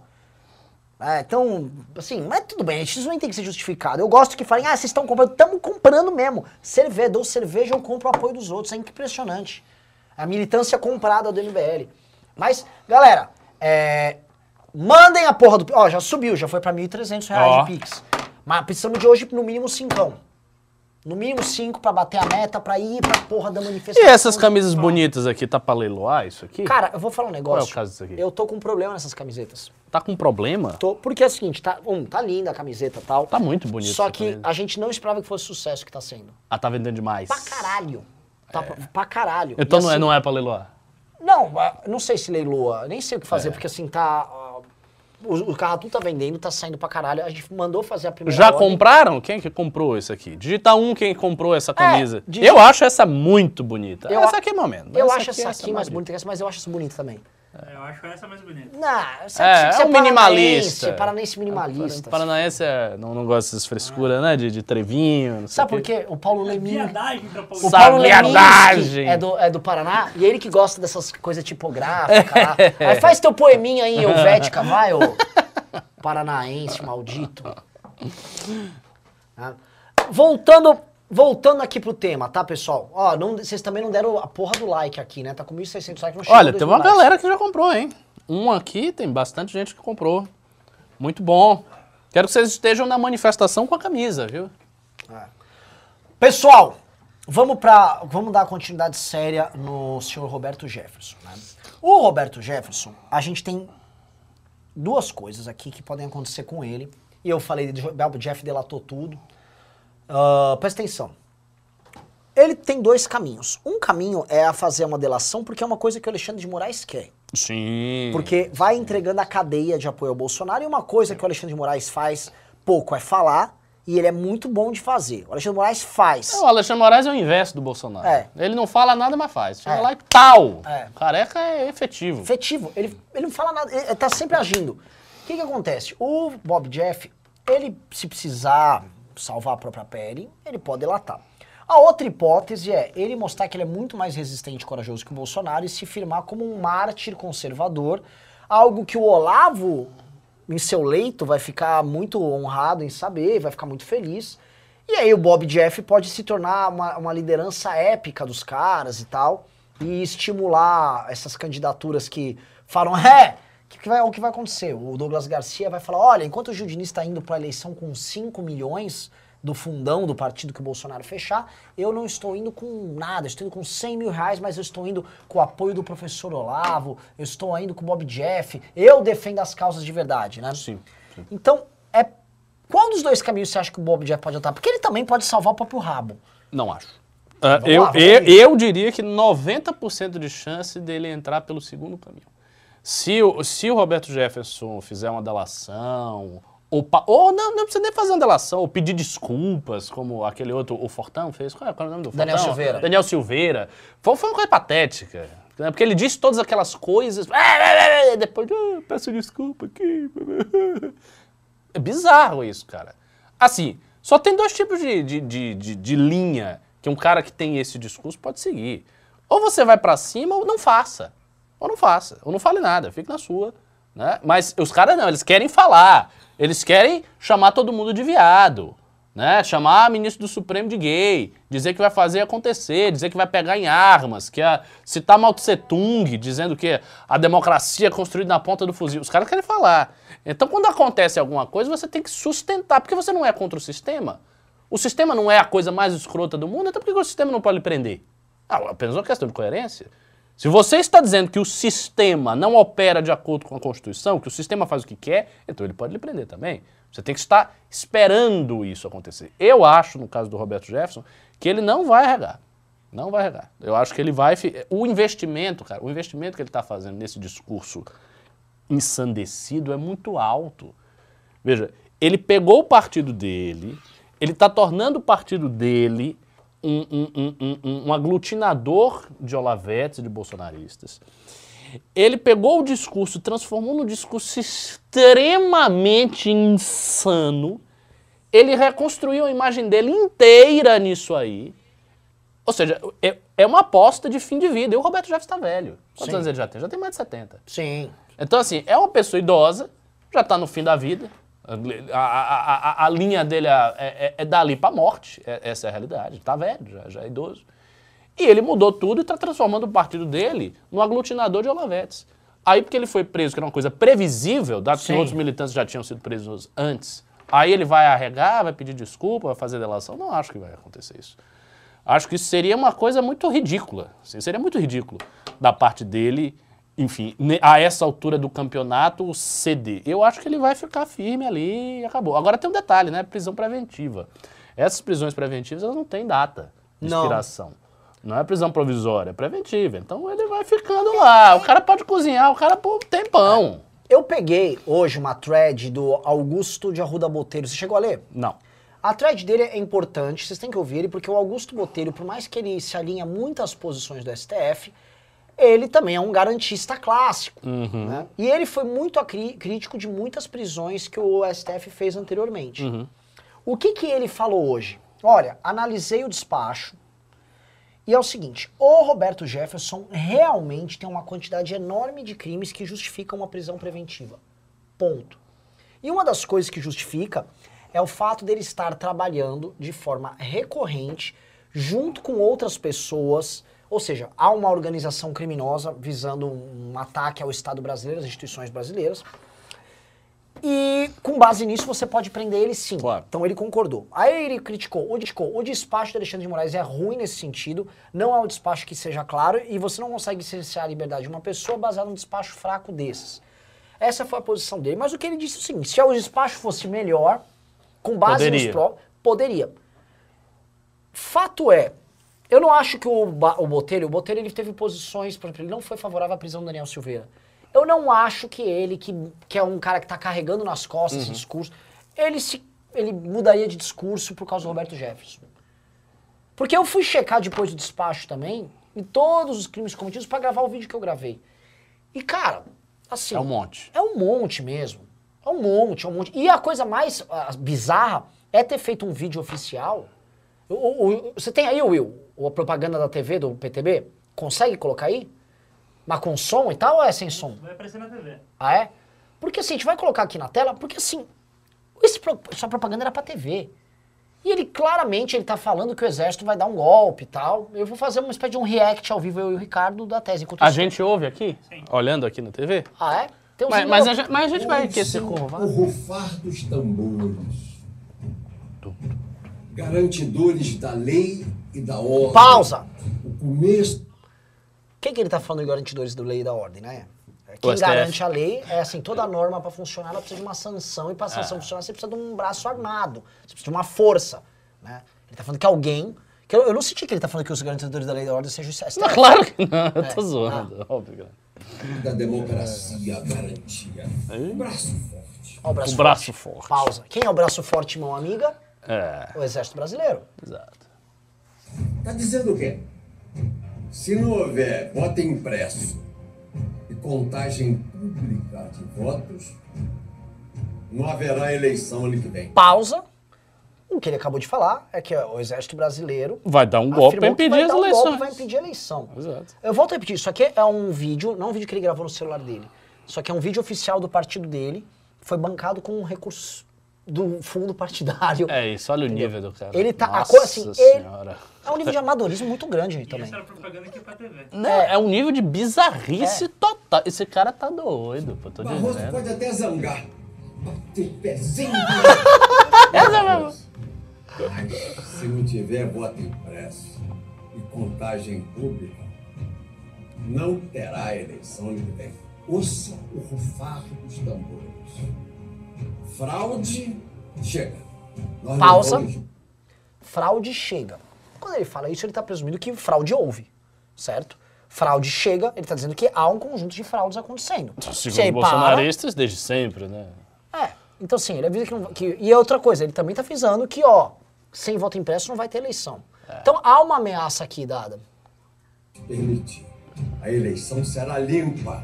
É, então, assim, mas tudo bem, isso nem tem que ser justificado. Eu gosto que falem, ah, vocês estão comprando, estamos comprando mesmo. Cerveja, dou cerveja, eu compro o apoio dos outros, é impressionante. A militância comprada do MBL. Mas, galera, é, mandem a porra do... Ó, já subiu, já foi pra 1.300 reais Ó. de Pix. Mas precisamos de hoje no mínimo 5. No mínimo 5 pra bater a meta, pra ir pra porra da E manifestação. essas camisas bonitas aqui, tá pra leiloar isso aqui? Cara, eu vou falar um negócio. Qual é o caso disso aqui? Eu tô com um problema nessas camisetas. Tá com problema? Tô, porque é o seguinte, tá, um, tá linda a camiseta e tal. Tá muito bonito. Só que camisa. a gente não esperava que fosse o sucesso que tá sendo. Ah, tá vendendo demais. Pra caralho. Tá pra, pra caralho. Então E não, é, assim, não é pra leiloar? Não, ah, não sei se leiloa, nem sei o que fazer, É. porque assim, tá. O, o Carratu tá vendendo, tá saindo pra caralho. A gente mandou fazer a primeira. Já ordem. compraram? Quem é que comprou isso aqui? Digita um quem comprou essa camisa. digita- Eu acho essa muito bonita. Eu essa aqui é momento. Eu acho essa aqui mais maravilha. bonita que essa, mas eu acho essa bonita também. Eu acho essa mais bonita. Não, você, É, é um minimalista. Paranaense, paranaense minimalista. Paranaense é- não, não gosta dessas frescuras, né? De, de trevinho, não sei Sabe por quê. O Paulo Leminski. Viadagem pra O. Paulo. Leminski é do, é do Paraná, e ele que gosta dessas coisas tipográficas lá. Aí faz teu poeminha aí, Helvética, vai, ô paranaense maldito. Voltando, voltando aqui pro tema, tá, pessoal? Ó, não- vocês também não deram a porra do like aqui, né? Tá com 1.600 likes, não chegou Olha, a 2.000 tem uma likes. galera que já comprou, hein? Um aqui, tem bastante gente que comprou. Muito bom. Quero que vocês estejam na manifestação com a camisa, viu? Pessoal, vamos para vamos dar continuidade séria no senhor Roberto Jefferson. né? O Roberto Jefferson, a gente tem duas coisas aqui que podem acontecer com ele. E eu falei, o Jeff delatou tudo. Ah, presta atenção. Ele tem dois caminhos. Um caminho é a fazer uma delação, porque é uma coisa que o Alexandre de Moraes quer. Sim. Porque vai entregando a cadeia de apoio ao Bolsonaro e uma coisa que o Alexandre de Moraes faz pouco é falar e ele é muito bom de fazer. O Alexandre de Moraes faz. O Alexandre Moraes é o inverso do Bolsonaro. É. Ele não fala nada, mas faz. Chega É. lá e tal. É. Careca é efetivo. efetivo. Ele, ele não fala nada, ele tá sempre agindo. O que que acontece? O Bob Jeff, ele, se precisar salvar a própria pele, ele pode delatar. A outra hipótese é ele mostrar que ele é muito mais resistente e corajoso que o Bolsonaro e se firmar como um mártir conservador, algo que o Olavo, em seu leito, vai ficar muito honrado em saber, vai ficar muito feliz. E aí o Bob Jeff pode se tornar uma, uma liderança épica dos caras e tal, e estimular essas candidaturas que falam, é, que que vai, o que vai acontecer? O Douglas Garcia vai falar, olha, enquanto o Gil Diniz está indo para a eleição com 5 milhões do fundão do partido que o Bolsonaro fechar, eu não estou indo com nada, estou indo com 100 mil reais, mas eu estou indo com o apoio do professor Olavo, eu estou indo com o Bob Jeff, eu defendo as causas de verdade, né? Sim. sim. Então, é qual dos dois caminhos você acha que o Bob Jeff pode adotar? Porque ele também pode salvar o próprio rabo. Não acho. Vamos eu, lá, eu, eu diria que 90% de chance dele entrar pelo segundo caminho. Se o, se o Roberto Jefferson fizer uma delação, ou, ou não, não precisa nem fazer uma delação, ou pedir desculpas, como aquele outro, o Fortão fez. Qual é, qual é o nome do Daniel Fortão? Silveira. Daniel Silveira. Foi, foi uma coisa patética. né? Porque ele disse todas aquelas coisas. e Depois, ah, peço desculpa aqui. É bizarro isso, cara. Assim, só tem dois tipos de, de, de, de, de linha que um cara que tem esse discurso pode seguir. Ou você vai pra cima ou não faça. Ou não faça. Ou não fale nada, fique na sua. Né? Mas os caras não, eles querem falar. Eles querem chamar todo mundo de viado. Né? Chamar ministro do Supremo de gay, dizer que vai fazer acontecer, dizer que vai pegar em armas, que a, citar Mao Tse Tung, dizendo que a democracia é construída na ponta do fuzil. Os caras querem falar. Então, quando acontece alguma coisa, você tem que sustentar, porque você não é contra o sistema. O sistema não é a coisa mais escrota do mundo, então por que o sistema não pode prender? Ah, apenas uma questão de coerência. Se você está dizendo que o sistema não opera de acordo com a Constituição, que o sistema faz o que quer, então ele pode lhe prender também. Você tem que estar esperando isso acontecer. Eu acho, no caso do Roberto Jefferson, que ele não vai regar. Não vai regar. Eu acho que ele vai. O investimento, cara, o investimento que ele está fazendo nesse discurso ensandecido é muito alto. Veja, ele pegou o partido dele, ele está tornando o partido dele um, um, um, um, aglutinador de olavetes e de bolsonaristas. Ele pegou o discurso, transformou num discurso extremamente insano. Ele reconstruiu a imagem dele inteira nisso aí. Ou seja, é, é uma aposta de fim de vida. E o Roberto Jefferson está velho. Quantos Sim. anos ele já tem? Já tem mais de 70. Sim. Então, assim, é uma pessoa idosa, já está no fim da vida. A, a, a, a linha dele é, é, é dali para a morte. É, essa é a realidade. Está velho, já, já é idoso. E ele mudou tudo e está transformando o partido dele num aglutinador de Olavetes. Aí, porque ele foi preso, que era uma coisa previsível, dado que Sim. outros militantes já tinham sido presos antes, aí ele vai arregar, vai pedir desculpa, vai fazer delação. Não acho que vai acontecer isso. Acho que isso seria uma coisa muito ridícula. assim, seria muito ridículo da parte dele, enfim, a essa altura do campeonato, ceder. Eu acho que ele vai ficar firme ali e acabou. Agora tem um detalhe, né? Prisão preventiva. Essas prisões preventivas, elas não têm data de Não. expiração. Não é prisão provisória, é preventiva. Então ele vai ficando lá. O cara pode cozinhar, o cara pô, tem pão. Eu peguei hoje uma thread do Augusto de Arruda Botelho. Você chegou a ler? Não. A thread dele é importante, vocês têm que ouvir ele, porque o Augusto Botelho, por mais que ele se alinhe a muitas posições do STF, ele também é um garantista clássico. né? E ele foi muito crítico de muitas prisões que o STF fez anteriormente. O que, que ele falou hoje? Olha, analisei o despacho, e é o seguinte, o Roberto Jefferson realmente tem uma quantidade enorme de crimes que justificam uma prisão preventiva. Ponto. E uma das coisas que justifica é o fato dele estar trabalhando de forma recorrente junto com outras pessoas, ou seja, há uma organização criminosa visando um ataque ao Estado brasileiro, às instituições brasileiras. E com base nisso você pode prender ele sim. Claro. Então ele concordou. Aí ele criticou, o, criticou. o despacho do Alexandre de Moraes é ruim nesse sentido, não é um despacho que seja claro e você não consegue cercear a liberdade de uma pessoa baseado num despacho fraco desses. Essa foi a posição dele. Mas o que ele disse é o seguinte: se o despacho fosse melhor, com base nos Poderia. pró, poderia. Fato é, eu não acho que o, o Botelho, o Botelho ele teve posições, por exemplo, ele não foi favorável à prisão do Daniel Silveira. Eu não acho que ele, que, que é um cara que tá carregando nas costas esse discurso, ele, se, ele mudaria de discurso por causa do Roberto Jefferson. Porque eu fui checar depois do despacho também, em todos os crimes cometidos, pra gravar o vídeo que eu gravei. E, cara, assim. É um monte. É um monte mesmo. É um monte, é um monte. E a coisa mais ah, bizarra é ter feito um vídeo oficial. O- o- o- você tem aí, Will, a propaganda da TV do PTB? Consegue colocar aí? Mas com som e tal ou é sem som? Vai aparecer na TV. Ah, é? Porque assim, a gente vai colocar aqui na tela, porque assim, esse, pro- essa propaganda era pra TV. E ele claramente ele tá falando que o exército vai dar um golpe e tal. Eu vou fazer uma espécie de um react ao vivo, eu e o Ricardo, da tese. A gente ouve aqui? Olhando aqui na TV? Ah, é? Tem uns Mas, vídeos- mas, a, gente, mas a gente vai aquecer com o rufar dos tambores, garantidores da lei e da ordem. Pausa! O começo Quem que ele tá falando de garantidores da lei e da ordem, né? Quem STF. garante a lei é assim, toda norma para funcionar ela precisa de uma sanção e para sanção funcionar você precisa de um braço armado, você precisa de uma força, né? Ele tá falando que alguém, que eu, eu não senti que ele tá falando que os garantidores da lei e da ordem sejam o STF. Não, claro que não, eu tô É. zoando. Óbvio que não. da democracia garantia. O braço forte. Ó, o braço, O braço forte. Pausa. Quem é o braço forte, mão amiga? É, O Exército Brasileiro. exato. Tá dizendo o quê? Se não houver voto impresso e contagem pública de votos, não haverá eleição ano que vem. Pausa. O que ele acabou de falar é que o exército brasileiro Vai dar um golpe que impedir vai as dar um golpe, eleições. vai impedir a eleição. Exato. Eu volto a repetir, isso aqui é um vídeo, não um vídeo que ele gravou no celular dele. Isso aqui é um vídeo oficial do partido dele, foi bancado com um recurso do fundo partidário. É isso, olha o nível do cara. Ele tá- a Nossa coisa assim, ele- senhora. É um nível de amadorismo muito grande E também. essa era propaganda aqui pra TV. Não, é. um nível de bizarrice total. Esse cara tá doido, pô, tô Barroso dizendo. pode até zangar. Bater pezinho. Mas se não tiver voto impresso e contagem pública, não terá eleição vem. Ouça o rufar dos tambores. Fraude, chega. Nós Pausa. Fraude chega. Quando ele fala isso, ele está presumindo que fraude houve, certo? Fraude chega, ele está dizendo que há um conjunto de fraudes acontecendo. Se Segundo os para- bolsonaristas, desde sempre, né? É. Então, sim, ele avisa que, não, que. E outra coisa, ele também tá avisando que, ó, sem voto impresso não vai ter eleição. Então há uma ameaça aqui dada. permitir. A eleição será limpa.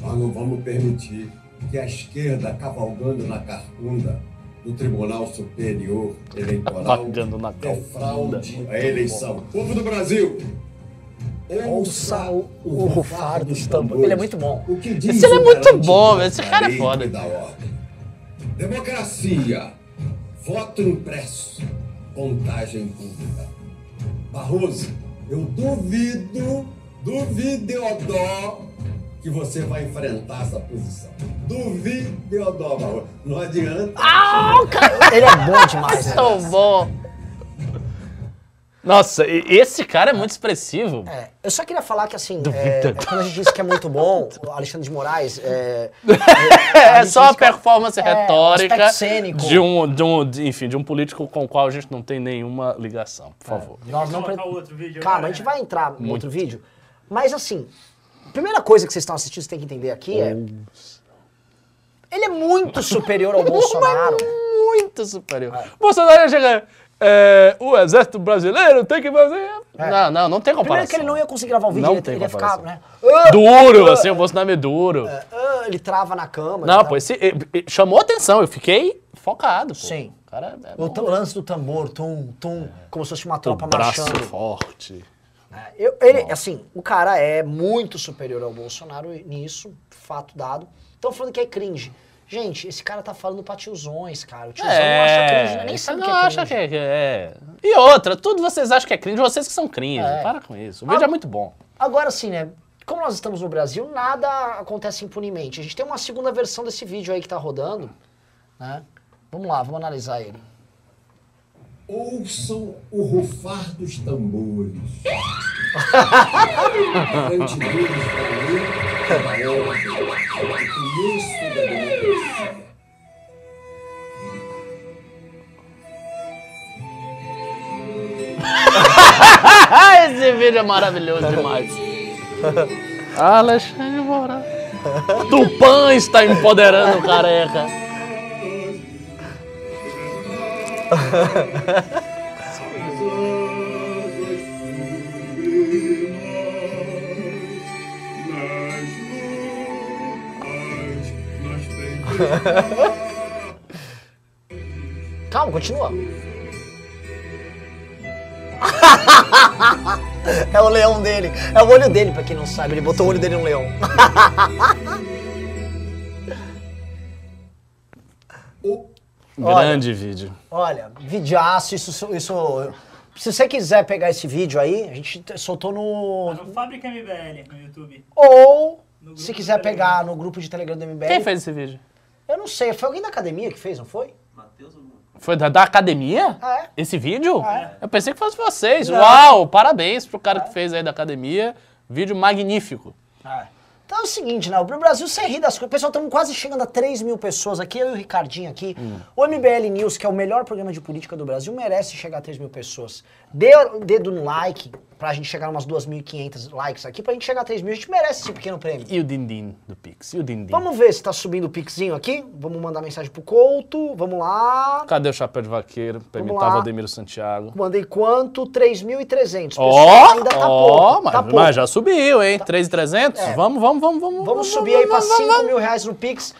Nós não vamos permitir que a esquerda, cavalgando na carcunda do Tribunal Superior Eleitoral, na defraude a eleição. Povo do Brasil, Ouça o, o rufar dos tambores. Ele é muito bom. O que diz Esse ele é muito bom, esse cara é foda. da ordem. Democracia, voto impresso, contagem pública. Barroso, eu duvido, duvido, Deodó, que você vai enfrentar essa posição. Duvido, Deodó, Barroso. Não adianta. Ah, cara, ele é bom demais. né? Tão bom. Nossa, esse cara é muito expressivo. É, eu só queria falar que, assim, é, é, quando a gente disse que é muito bom, o Alexandre de Moraes. É, É, só a diz que- performance é, retórica cênico. de um, de um, de- enfim, de um político com o qual a gente não tem nenhuma ligação, por favor. Nós não pre- outro vídeo Calma, agora, a gente né? vai entrar no outro vídeo. Mas assim, a primeira coisa que vocês estão assistindo, você tem que entender aqui é. Ele é muito superior ao Bolsonaro. Muito superior. Bolsonaro chega. é, o exército brasileiro tem que fazer. Não, não, não tem comparação. Primeiro que ele não ia conseguir gravar o vídeo, Não ele, tem ele ia ficar, né? Duro, assim, o Bolsonaro é duro. Ah, ele trava na cama. Não, pô, esse, e- e- chamou atenção, eu fiquei focado. Pô. Sim. O cara é O, o lance do tambor, tum, tum, como se fosse uma o tropa braço marchando. forte. Eu- ele, assim, o cara é muito superior ao Bolsonaro nisso, fato dado. Estão falando que é cringe. Gente, esse cara tá falando pra tiozões, cara. O tiozão não acha cringe, né? nem sabe o que é acha cringe. que é, é. E outra, tudo vocês acham que é cringe, vocês que são cringe. É. Para com isso. O vídeo é muito bom. Agora sim, né? Como nós estamos no Brasil, nada acontece impunemente. A gente tem uma segunda versão desse vídeo aí que tá rodando, né? Vamos lá, vamos analisar ele. Ouçam o rufar dos tambores. Ante deles da lei, da ordem, o começo da democracia. Esse vídeo é maravilhoso demais. Alexandre Moraes. Tupã está empoderando o careca. Calma, continua. é o leão dele. É o olho dele, pra quem não sabe. Ele botou o olho dele no leão. Grande vídeo. Olha, videaço, isso, isso. Se você quiser pegar esse vídeo aí, a gente soltou no. Tá no Fábrica MBL no YouTube. Ou, No se quiser pegar no grupo de Telegram do MBL. Quem fez esse vídeo? Eu não sei, foi alguém da academia que fez, não foi? Foi da, da academia? Ah, é? Esse vídeo? É. Eu pensei que fosse vocês. Não. Uau, parabéns pro cara que fez aí da academia. Vídeo magnífico. Então é o seguinte, né? O Brasil sem rir das coisas. Pessoal, estamos quase chegando a 3 mil pessoas aqui, eu e o Ricardinho aqui. O MBL News, que é o melhor programa de política do Brasil, merece chegar a 3 mil pessoas. Dê o dedo no like, pra gente chegar umas 2.500 likes aqui, pra gente chegar a 3 mil, a gente merece esse pequeno prêmio. E o Dindim do Pix? E o Dindim? Vamos ver se tá subindo o pixinho aqui. Vamos mandar mensagem pro Couto. Vamos lá. Cadê o chapéu de vaqueiro? Pra Vamos imitar lá. Valdemiro Santiago. Mandei quanto? 3.300. Ó, Pessoal, ainda tá ó, pouco. mas, tá pouco. mas já subiu, hein? 3,300? É. Vamos, vamos, vamos, vamos. Vamos subir aí pra vamos, 5 vamos. mil reais no Pix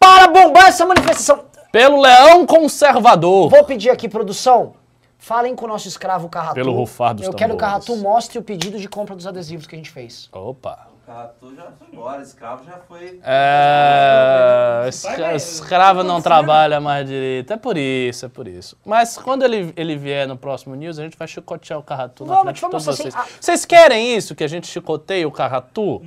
para bombar essa manifestação. Pelo Leão Conservador. Vou pedir aqui, produção. Falem com o nosso escravo Carratu. Pelo rufar dos Eu quero que o. Carratu mostre o pedido de compra dos adesivos que a gente fez. Opa. O Carratu já foi embora, escravo já foi. É, escra- escravo não trabalha mais direito. É por isso, é por isso. Mas quando ele, ele vier no próximo news, a gente vai chicotear o Carratu na frente de vamos todos assim, vocês. ah. Vocês querem isso, que a gente chicoteie o Carratu?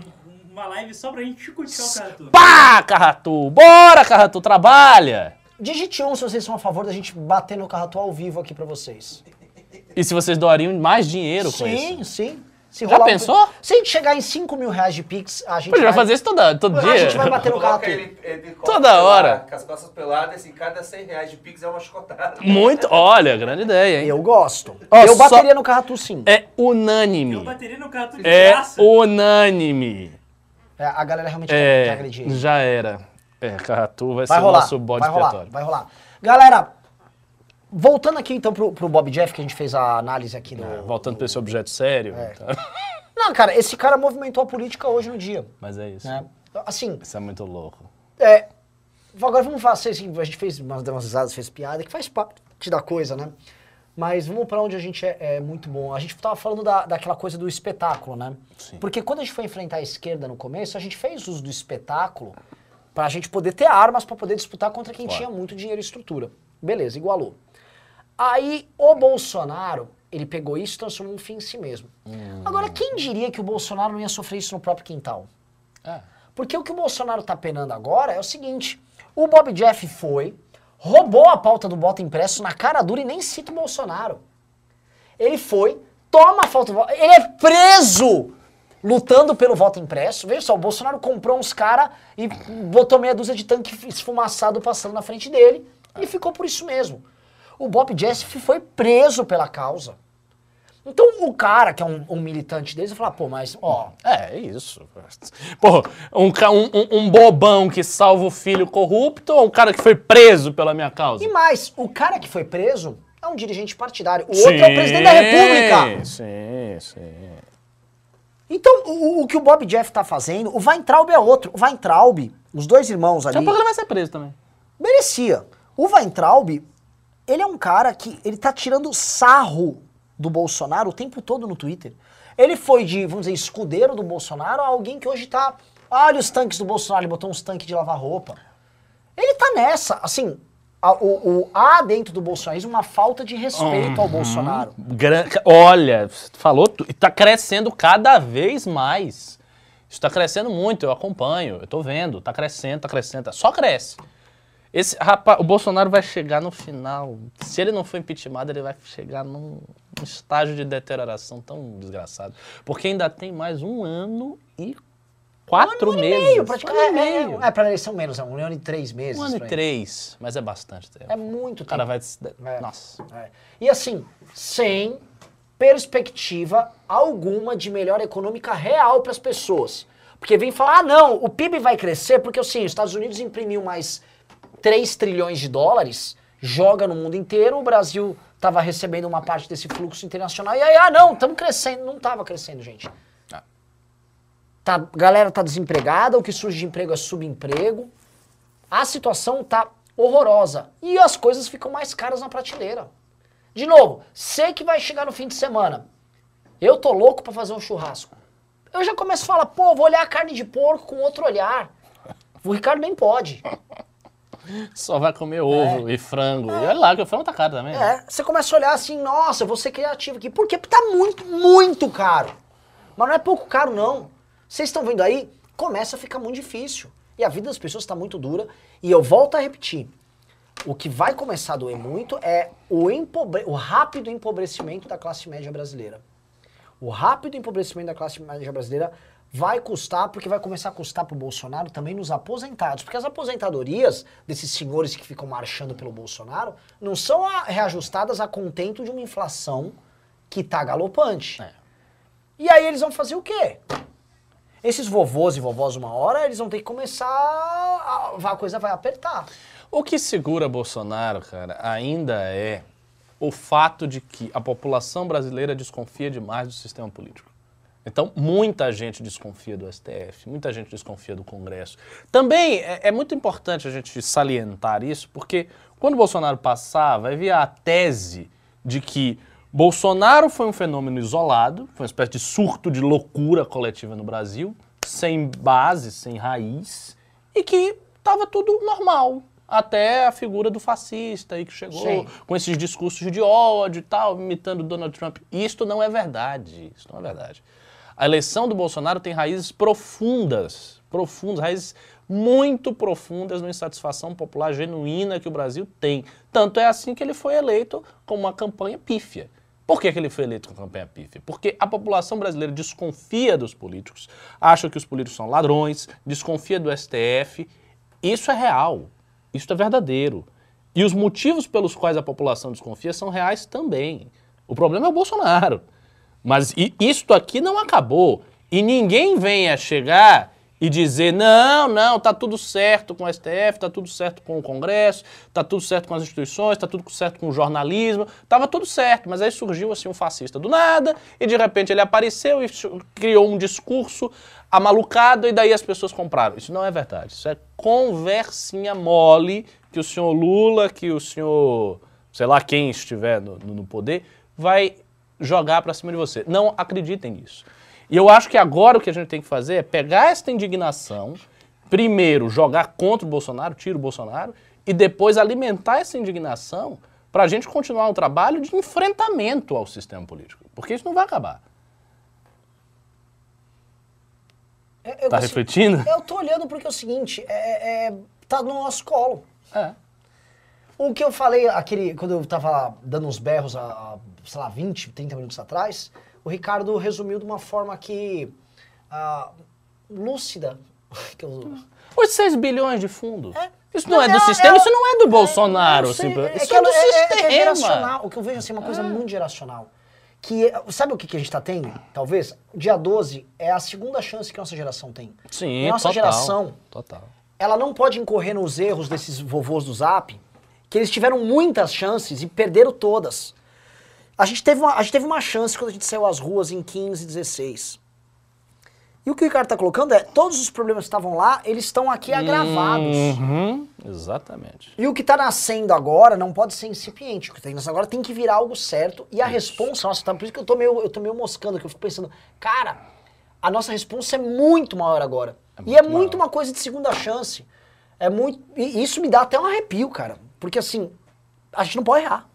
Uma live só pra gente chicotear o Cartu. Pá, Carratu! Bora, Carratu, trabalha! Digite um se vocês são a favor da gente bater no Carratu ao vivo aqui pra vocês. E se vocês doariam mais dinheiro com Sim, isso? sim. Se Já rolar um- pensou? Se a gente chegar em 5 mil reais de Pix, a gente Pô, a vai vai... fazer isso toda, todo A dia. gente vai bater no Carratu. ele, Toda hora. Com as costas peladas, assim, cada 100 reais de Pix é uma chicotada. Muito, olha, grande ideia, hein? Eu gosto. Ó, eu só- bateria no Carratu sim. É Eu unânime. bateria no Cartu de É graça. unânime. É, a galera realmente quer, quer É, agredir. já era. É, Carratu vai, Vai ser o rolar, nosso bode vai rolar, expiatório. vai rolar. Galera, voltando aqui então pro, pro Bob Jeff, que a gente fez a análise aqui do... É, Voltando para esse objeto sério. É. tá? Não, cara, esse cara movimentou a política hoje no dia, Mas é isso. né? Assim, Isso é muito louco. é... Agora vamos falar assim, a gente fez umas, risadas, fez piada, que faz parte da coisa, né? Mas vamos pra onde a gente é, é muito bom. A gente tava falando da, daquela coisa do espetáculo, né? Sim. Porque quando a gente foi enfrentar a esquerda no começo, a gente fez uso do espetáculo pra gente poder ter armas pra poder disputar contra quem Claro. tinha muito dinheiro e estrutura. Beleza, igualou. Aí o Bolsonaro, ele pegou isso e transformou um fim em si mesmo. Agora, quem diria que o Bolsonaro não ia sofrer isso no próprio quintal? É. Porque o que o Bolsonaro tá penando agora é o seguinte: o Bob Jeff foi, roubou a pauta do voto impresso na cara dura e nem cita o Bolsonaro. Ele foi, toma a falta do voto. Ele é preso lutando pelo voto impresso. Veja só, o Bolsonaro comprou uns caras e botou meia dúzia de tanque esfumaçado passando na frente dele e ficou por isso mesmo. O Bob Jeff foi preso pela causa. Então o cara, que é um, um militante deles, vai falar, pô, mas ó, É, é isso. Pô, um, um, um- um bobão que salva o filho corrupto ou um cara que foi preso pela minha causa? E mais, o cara que foi preso é um dirigente partidário. O outro é o presidente da República. Sim, sim. Então, o, o que o Bob Jeff tá fazendo, o Weintraub é outro. O Weintraub, os dois irmãos ali, Daqui a pouco ele vai ser preso também. merecia. O Weintraub, ele é um cara que ele tá tirando sarro do Bolsonaro o tempo todo no Twitter. Ele foi de, vamos dizer, escudeiro do Bolsonaro a alguém que hoje tá. Olha os tanques do Bolsonaro, ele botou uns tanques de lavar roupa. Ele tá nessa, assim. A- o, o- há dentro do bolsonarismo uma falta de respeito ao Bolsonaro. Gran- Olha, falou, tu- e tá crescendo cada vez mais. Isso tá crescendo muito, eu acompanho, eu tô vendo, tá crescendo, tá crescendo, tá- só cresce. Esse rapaz, o Bolsonaro vai chegar no final, se ele não for impeachment, ele vai chegar num, num estágio de deterioração tão desgraçado. Porque ainda tem mais um ano e quatro Um ano meses. e meio, Um praticamente. ano e É, meio. é, é pra eleição menos, é um ano e três meses. Um ano e três, mas é bastante tempo. É muito O cara tempo. vai... É. Nossa. É. E assim, sem perspectiva alguma de melhora econômica real para as pessoas. Porque vem falar, ah não, o PIB vai crescer porque assim, os Estados Unidos imprimiu mais 3 trilhões de dólares, joga no mundo inteiro, o Brasil estava recebendo uma parte desse fluxo internacional, e aí, ah não, estamos crescendo. Não estava crescendo, gente. Tá, galera tá desempregada, o que surge de emprego é subemprego. A situação tá horrorosa. E as coisas ficam mais caras na prateleira. De novo, sei que vai chegar no fim de semana. Eu tô louco pra fazer um churrasco. Eu já começo a falar, pô, vou olhar a carne de porco com outro olhar. O Ricardo nem pode. Só vai comer ovo e frango. E olha lá, que o frango tá caro também. É, você começa a olhar assim, nossa, eu vou ser criativo aqui. Porque tá muito, muito caro. Mas não é pouco caro, não. Vocês estão vendo aí? Começa a ficar muito difícil. E a vida das pessoas está muito dura. E eu volto a repetir. O que vai começar a doer muito é o, empobre- o rápido empobrecimento da classe média brasileira. O rápido empobrecimento da classe média brasileira vai custar, porque vai começar a custar pro Bolsonaro também nos aposentados. Porque as aposentadorias desses senhores que ficam marchando pelo Bolsonaro não são a- reajustadas a contento de uma inflação que tá galopante. É. E aí eles vão fazer o quê? Esses vovôs e vovós, uma hora, eles vão ter que começar. A, a coisa vai apertar. O que segura Bolsonaro, cara, ainda é o fato de que a população brasileira desconfia demais do sistema político. Então, muita gente desconfia do STF, muita gente desconfia do Congresso. Também é, é muito importante a gente salientar isso, porque quando Bolsonaro passar, vai vir a tese de que Bolsonaro foi um fenômeno isolado, foi uma espécie de surto de loucura coletiva no Brasil, sem base, sem raiz, e que estava tudo normal. Até a figura do fascista aí que chegou Sim. com esses discursos de ódio e tal, imitando Donald Trump. Isto não é verdade. Isso não é verdade. A eleição do Bolsonaro tem raízes profundas, profundas, raízes muito profundas na insatisfação popular genuína que o Brasil tem. Tanto é assim que ele foi eleito com uma campanha pífia. Por que, que ele foi eleito com campanha pífia? Porque a população brasileira desconfia dos políticos, acha que os políticos são ladrões, desconfia do STF. Isso é real, isso é verdadeiro. E os motivos pelos quais a população desconfia são reais também. O problema é o Bolsonaro. Mas isto aqui não acabou. E ninguém venha chegar e dizer: não, não, tá tudo certo com o STF, tá tudo certo com o Congresso, tá tudo certo com as instituições, tá tudo certo com o jornalismo. Tava tudo certo, mas aí surgiu assim um fascista do nada e de repente ele apareceu e criou um discurso amalucado e daí as pessoas compraram. Isso não é verdade. Isso é conversinha mole que o senhor Lula, que o senhor, sei lá quem estiver no, no- poder, vai jogar pra cima de você. Não acreditem nisso. E eu acho que agora o que a gente tem que fazer é pegar esta indignação, primeiro jogar contra o Bolsonaro, tira o Bolsonaro, e depois alimentar essa indignação para a gente continuar um trabalho de enfrentamento ao sistema político. Porque isso não vai acabar. Eu, eu Tá consigo- refletindo? Eu tô olhando porque é o seguinte, é, é- tá no nosso colo. É. O que eu falei, aquele, quando eu tava dando uns berros há, sei lá, 20, 30 minutos atrás, o Ricardo resumiu de uma forma que. ah, lúcida. que eu- Os 6 bilhões de fundo. É. Isso não é do sistema, isso não é do Bolsonaro. sei, é isso que é do ela- é- é- é sistema. geracional. O que eu vejo assim, é uma coisa muito geracional. Que, é- sabe o que, que a gente tá tendo? Talvez, dia 12 é a segunda chance que a nossa geração tem. Sim, nossa total, geração, Total. ela não pode incorrer nos erros desses vovôs do Zap, que eles tiveram muitas chances e perderam todas. A gente teve uma, a gente teve uma chance quando a gente saiu às ruas em 15, 16. E o que o Ricardo tá colocando é, todos os problemas que estavam lá, eles estão aqui agravados. Uhum, exatamente. E o que tá nascendo agora não pode ser incipiente. O que tá nascendo agora tem que virar algo certo. E a responsa, nossa, tá, por isso que eu tô meio, eu tô meio moscando, que eu fico pensando, cara, a nossa responsa é muito maior agora. e é muito muito maior. uma coisa de segunda chance. É muito. E isso me dá até um arrepio, cara. Porque assim, a gente não pode errar.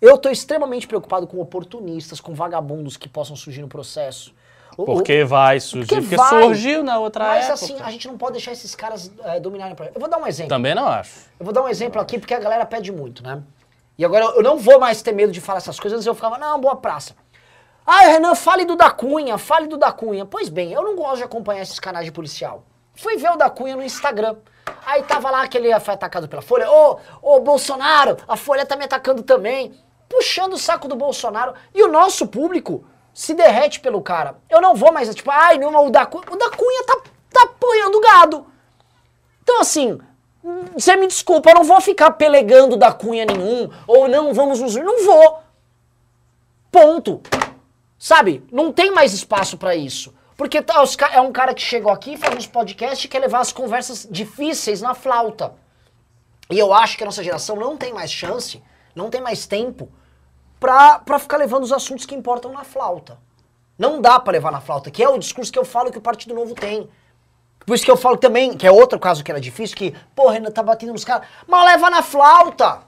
Eu tô extremamente preocupado com oportunistas, com vagabundos que possam surgir no processo. Porque vai surgir, porque porque, vai. surgiu na outra Mas época. assim, a gente não pode deixar esses caras eh, dominarem. o processo. Eu vou dar um exemplo. Também não acho. Eu vou dar um exemplo aqui porque a galera pede muito, né? E agora eu não vou mais ter medo de falar essas coisas, antes eu ficava, não, boa praça. Ah, Renan, fale do da Cunha, fale do da Cunha. Pois bem, eu não gosto de acompanhar esses canais de policial. Fui ver o da Cunha no Instagram. Aí tava lá que ele foi atacado pela Folha. Ô, ô, Bolsonaro, a Folha tá me atacando também. Puxando o saco do Bolsonaro. E o nosso público se derrete pelo cara. Eu não vou mais, tipo, ai, não, o da Cunha, o da Cunha tá, tá apoiando o gado. Então, assim, você me desculpa, eu não vou ficar pelegando da cunha nenhum, ou não, vamos nos. Não vou. Ponto. Sabe? Não tem mais espaço pra isso. Porque tá, é um cara que chegou aqui, faz uns podcasts e quer levar as conversas difíceis na flauta. E eu acho que a nossa geração não tem mais chance, não tem mais tempo pra, ficar levando os assuntos que importam na flauta. Não dá pra levar na flauta, que é o discurso que eu falo que o Partido Novo tem. Por isso que eu falo também, que é outro caso que era difícil, que, pô, Renan tá batendo nos caras, mas leva na flauta.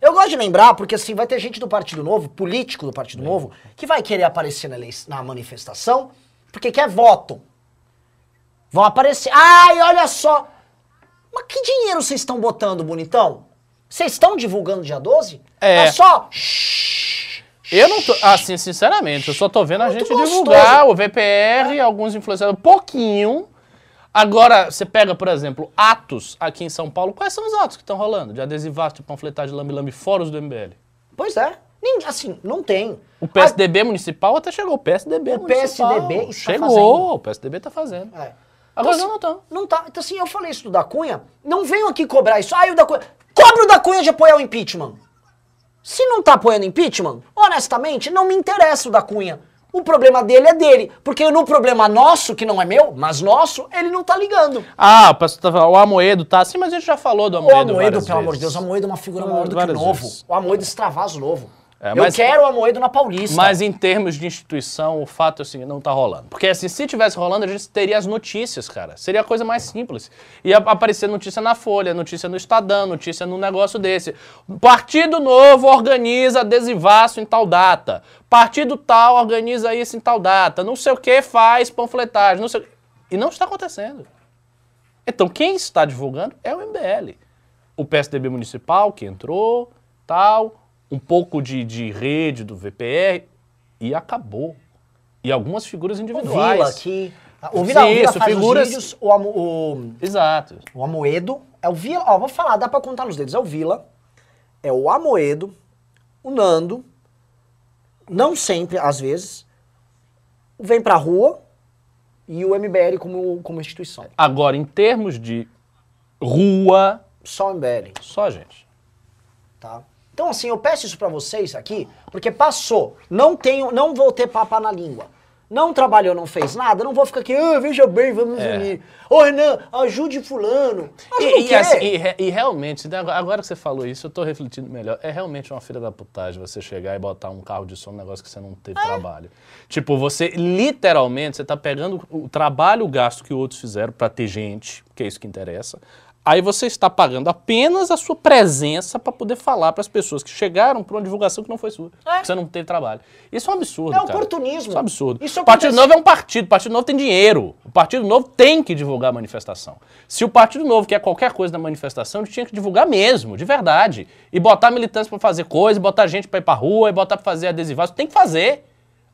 Eu gosto de lembrar, porque assim, vai ter gente do Partido Novo, político do Partido Novo, que vai querer aparecer na, na manifestação, porque quer voto. Vão aparecer. Ai, olha só. Mas que dinheiro vocês estão botando, bonitão? Vocês estão divulgando dia 12? É. só. Eu não tô. Assim, sinceramente, eu só tô vendo a Muito gente gostoso. divulgar o VPR, alguns influenciadores, pouquinho. Agora, você pega, por exemplo, atos aqui em São Paulo. Quais são os atos que estão rolando? De adesivato, de panfletagem, lambe-lambe, fóruns do MBL. Pois é. ninguém, assim, não tem. O PSDB municipal até chegou. O PSDB O municipal. PSDB está chegou. fazendo. O PSDB tá fazendo. É. Agora Então, não estão. Não tá. Então, assim, eu falei isso do da Cunha. Não venham aqui cobrar isso. Ah, o da Cunha. Cobra o da Cunha de apoiar o impeachment. Se não tá apoiando impeachment, honestamente, não me interessa o da Cunha. O problema dele é dele. Porque no problema nosso, que não é meu, mas nosso, ele não tá ligando. Ah, o pastor tá o Amoedo tá assim, mas a gente já falou do O Amoedo. Amoedo, várias pelo amor de vezes. Deus, o Amoedo é uma figura maior do que o novo. vezes. O Amoedo extravasa o novo. É, eu mas- quero o Amoedo na Paulista. Mas em termos de instituição, o fato é assim, não tá rolando. Porque assim, se tivesse rolando, a gente teria as notícias, cara. Seria a coisa mais simples. Ia aparecer notícia na Folha, notícia no Estadão, notícia num negócio desse. Partido Novo organiza adesivaço em tal data. Partido tal organiza isso em tal data. Não sei o que faz panfletagem, não sei. E não está acontecendo. Então, quem está divulgando é o MBL. O PSDB municipal que entrou, tal, um pouco de, de rede do VPR e acabou. E algumas figuras o individuais. Vila aqui. O Vila, o Vila Isso, faz figuras- os vídeos, o, Amo- o, Exato. o Amoedo é o Vila. Ó, vou falar, dá pra contar nos dedos. É o Vila, é o Amoedo, o Nando, não sempre, às vezes, o Vem Pra Rua e o MBL como, como instituição. Agora, em termos de rua, Só o MBL. só gente. tá? Então, assim, eu peço isso pra vocês aqui, porque passou. Não tenho, não vou ter papa na língua. Não trabalhou, não fez nada, não vou ficar aqui, ah, veja bem, vamos É. unir. Ô, Renan, ajude fulano. Ajuda E, e, assim, e e realmente, né, agora que você falou isso, eu tô refletindo melhor. É realmente uma filha da putagem você chegar e botar um carro de som num negócio que você não teve trabalho. Tipo, você literalmente, você tá pegando o trabalho, o gasto que outros fizeram pra ter gente, que é isso que interessa. Aí você está pagando apenas a sua presença pra poder falar pras pessoas que chegaram pra uma divulgação que não foi sua. que Você não teve trabalho. Isso é um absurdo. É cara. oportunismo. Isso é um absurdo. Isso o Partido Novo é um partido. O Partido Novo tem dinheiro. O Partido Novo tem que divulgar a manifestação. Se o Partido Novo quer qualquer coisa na manifestação, ele tinha que divulgar mesmo, de verdade. E botar militantes pra fazer coisa, botar gente pra ir pra rua, e botar pra fazer adesivados. Tem que fazer.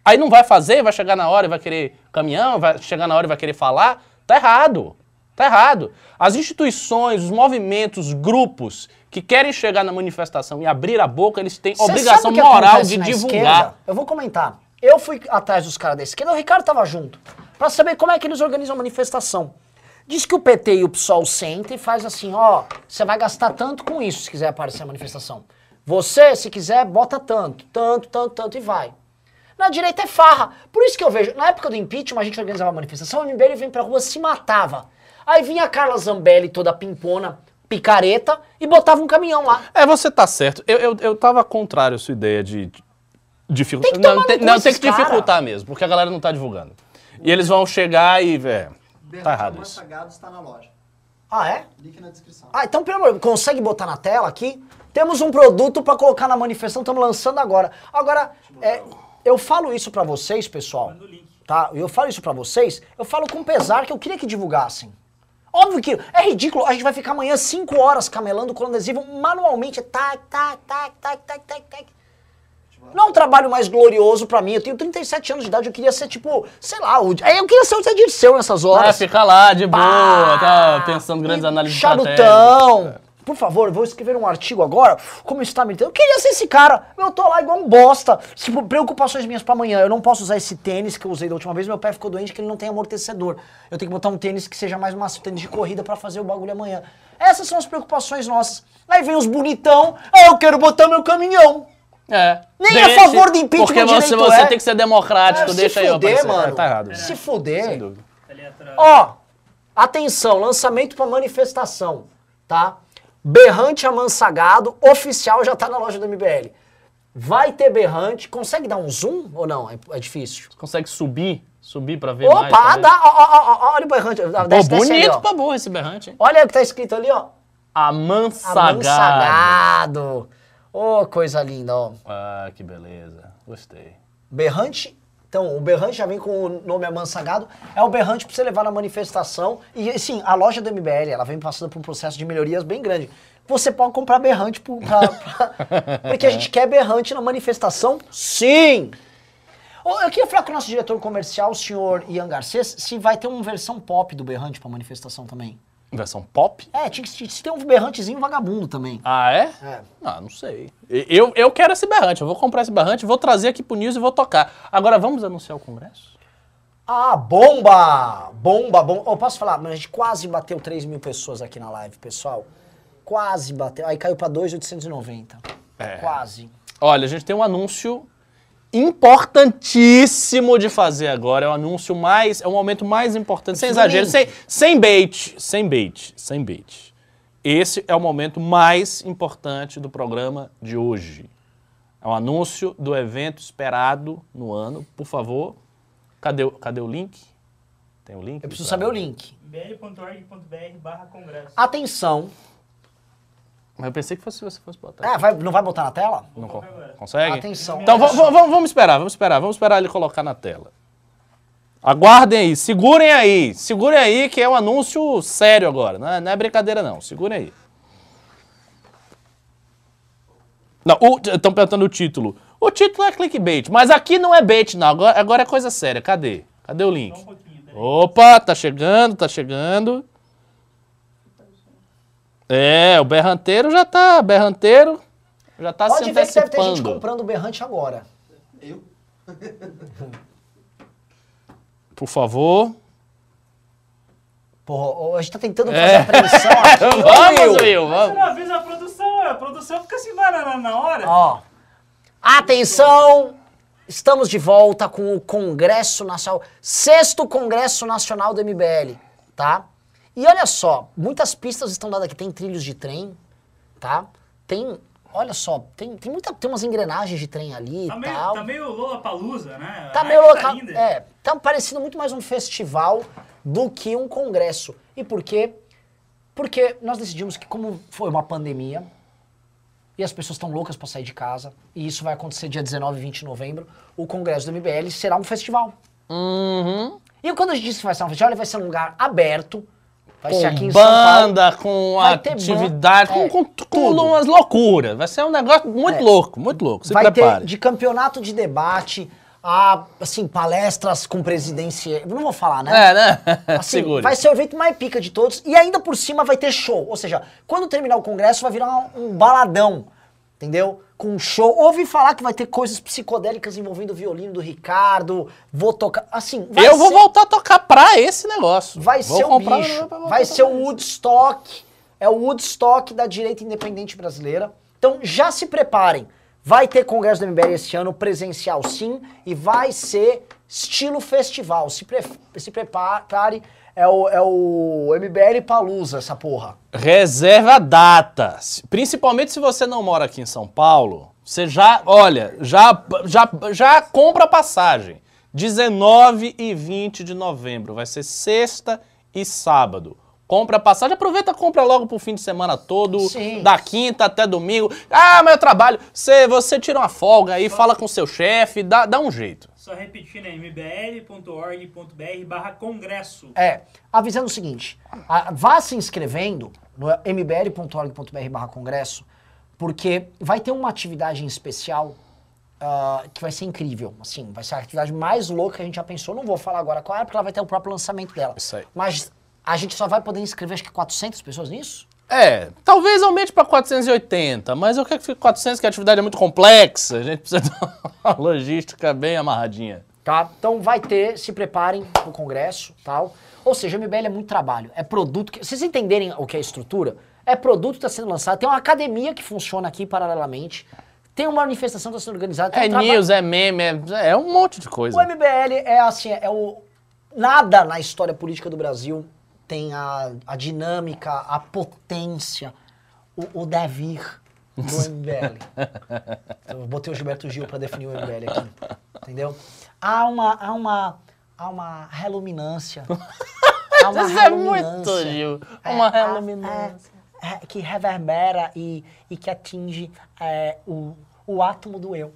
Aí não vai fazer, vai chegar na hora e vai querer caminhão, vai chegar na hora e vai querer falar. Tá errado. Tá errado. As instituições, os movimentos, os grupos que querem chegar na manifestação e abrir a boca, eles têm Cê obrigação moral de divulgar. esquerda? Eu vou comentar. Eu fui atrás dos caras da esquerda, o Ricardo tava junto, pra saber como é que eles organizam a manifestação. Diz que o PT e o PSOL sentem e faz assim, ó, você vai gastar tanto com isso se quiser aparecer na manifestação. Você, se quiser, bota tanto, tanto, tanto, tanto e vai. Na direita é farra. Por isso que eu vejo, na época do impeachment, a gente organizava a manifestação, o MBL vem pra rua, se matava. Aí vinha a Carla Zambelli, toda pimpona, picareta, e botava um caminhão lá. É, você tá certo. Eu, eu, eu tava contrário à sua ideia de dificultar. Tem que tomar não, tem, não, tem que cara. dificultar mesmo, porque a galera não tá divulgando. E eles vão chegar e, velho, tá errado isso. Sagado está na loja. Ah, é? Link na descrição. Ah, então, pelo amor, de Deus, consegue botar na tela aqui? Temos um produto pra colocar na manifestação, estamos lançando agora. Agora, é, eu falo isso pra vocês, pessoal. Tá? Eu falo isso pra vocês, eu falo com pesar que eu queria que divulgassem. Óbvio que é ridículo, a gente vai ficar amanhã 5 horas camelando com adesivo manualmente, tac, tac, tac, tac, tac, tac, tac. Não é um trabalho mais glorioso pra mim. Eu tenho 37 anos de idade, eu queria ser tipo, sei lá, o, eu queria ser o Zé Dirceu nessas Ah, horas. fica lá, de boa, Pá! tá pensando grandes análises. Charutão! Por favor, vou escrever um artigo agora. Como está militando? Eu queria ser esse cara. Eu tô lá igual um bosta. Tipo, preocupações minhas pra amanhã. Eu não posso usar esse tênis que eu usei da última vez. Meu pé ficou doente que ele não tem amortecedor. Eu tenho que botar um tênis que seja mais macio, tênis de corrida pra fazer o bagulho amanhã. Essas são as preocupações nossas. Aí vem os bonitão. Ah, eu quero botar meu caminhão. É. Nem a favor do impeachment Porque você, direito você é. tem que ser democrático, se deixa aí eu fuder, aparecer. mano. É, tá errado. Se fuder. Sem dúvida. Ali atrás. Ó, atenção, lançamento pra manifestação, tá? Berrante amansagado, oficial já tá na loja do MBL. Vai ter berrante, consegue dar um zoom ou não? É, é difícil. Consegue subir? Subir pra ver mais? Opa, dá, ó, ó, ó, olha o berrante. Pô, Desce, desce ali, bonito pra boa esse berrante, hein? Olha o que tá escrito ali, ó. Amansagado. Amansagado. Ô, coisa linda, ó. Ah, que beleza. Gostei. Berrante. Então, o berrante já vem com o nome amansagado. É o berrante pra você levar na manifestação. E, sim, a loja do MBL, ela vem passando por um processo de melhorias bem grande. Você pode comprar berrante pro- pra- pra- porque a gente quer berrante na manifestação? Sim! Eu queria falar com o nosso diretor comercial, o senhor Ian Garcês, se vai ter uma versão pop do berrante pra manifestação também. Versão pop? É, tinha que ter um berrantezinho vagabundo também. Ah, é? É. Ah, não sei. Eu, eu quero esse berrante. Eu vou comprar esse berrante, vou trazer aqui pro News e vou tocar. Agora, vamos anunciar o congresso? Ah, bomba! Bomba, bomba. Oh, posso falar? Mas a gente quase bateu 3 mil pessoas aqui na live, pessoal. Quase bateu. Aí caiu pra 2,890. É. Quase. Olha, a gente tem um anúncio importantíssimo de fazer agora. É o anúncio mais. É o momento mais importante. Sem exagero, sem, sem bait. Sem bait. Sem bait. Esse é o momento mais importante do programa de hoje. É o anúncio do evento esperado no ano. Por favor, cadê, o- cadê o link? Tem o link? Eu preciso saber o link. bl.org.br barra congresso. Atenção. Mas eu pensei que fosse, você fosse botar. É, vai- não vai botar na tela? Não agora. consegue? Atenção. Então vamos, vamos esperar, vamos esperar, vamos esperar ele colocar na tela. Aguardem aí, segurem aí, segurem aí que é um anúncio sério agora, não é, não é brincadeira não, segurem aí. Não, estão perguntando o título. O título é clickbait, mas aqui não é bait não, agora, agora é coisa séria, cadê? Cadê o link? Um. Opa, tá chegando, tá chegando. É, o berranteiro já tá, berranteiro já tá Pode se ver que deve ter gente comprando o berrante agora. Eu? Por favor. Porra, a gente tá tentando fazer É. a prevenção aqui. Vamos, Will. Will, Você vamos. não avisa a produção, ué. a produção fica assim na hora. Ó. Atenção! Estamos de volta com o Congresso Nacional, sexto Congresso Nacional do MBL, tá? E olha só, muitas pistas estão dadas aqui. Tem trilhos de trem, tá? Tem, olha só, tem, tem, muita, tem umas engrenagens de trem ali e Tá meio, tal. tá meio Lollapalooza, né? Tá A meio local. linda. é, tá parecendo muito mais um festival do que um congresso. E por quê? Porque nós decidimos que, como foi uma pandemia, e as pessoas estão loucas para sair de casa, e isso vai acontecer dia 19 e 20 de novembro, o congresso do MBL será um festival. Uhum. E quando a gente disse que vai ser um festival, ele vai ser um lugar aberto, vai ser aqui Com em banda, com atividade, com, é, com, com tudo. umas loucuras. Vai ser um negócio muito É. louco, muito louco. Se vai prepare. ter de campeonato de debate a, assim, palestras com presidência. Não vou falar, né? É, né? Assim, vai ser o evento mais pica de todos e ainda por cima vai ter show. Ou seja, quando terminar o congresso vai virar um, um baladão, entendeu? Com um show. Ouvi falar que vai ter coisas psicodélicas envolvendo o violino do Ricardo. Vou tocar. Assim, Eu vou ser- voltar a tocar pra esse negócio. Vai vou ser o bicho. Vai ser o. Woodstock. É o Woodstock da direita independente brasileira. Então já se preparem. Vai ter Congresso do MBL esse ano, presencial sim, e vai ser estilo festival. Se, pre se prepare, é o, é o MBL Palusa, essa porra. Reserva a data. Se- Principalmente se você não mora aqui em São Paulo, você já, olha, já, já, já compra passagem. 19 e 20 de novembro. Vai ser sexta e sábado. Compra a passagem, aproveita e compra logo pro fim de semana todo, Sim. da quinta até domingo. Ah, mas eu trabalho. Você, você tira uma folga aí, fala com seu chefe, dá, dá um jeito. Só repetindo aí, mbl.org.br barra congresso. É, avisando o seguinte, a- vá se inscrevendo no mbl.org.br barra congresso, porque vai ter uma atividade em especial ah, que vai ser incrível, assim, vai ser a atividade mais louca que a gente já pensou, não vou falar agora qual é, porque ela vai ter o próprio lançamento dela. Isso aí. Mas a gente só vai poder inscrever acho que 400 pessoas nisso? É, talvez aumente para 480, mas eu quero que fique 400, que a atividade é muito complexa. A gente precisa de uma logística bem amarradinha. Tá? Então vai ter, se preparem pro congresso, tal. Ou seja, o MBL é muito trabalho, é produto que, vocês entenderem o que é estrutura, é produto que está sendo lançado, tem uma academia que funciona aqui paralelamente, tem uma manifestação que está sendo organizada, tem É um news, é meme, é, é um monte de O coisa. MBL é assim, é o nada na história política do Brasil tem a, a dinâmica, a potência, o, o devir do MBL. Eu botei o Gilberto Gil para definir o MBL aqui, entendeu? Há uma há uma há uma reluminância. Há uma Isso é muito. Gil. É, Uma há- reluminância. é, é, que reverbera e, e que atinge é, o, o átomo do eu.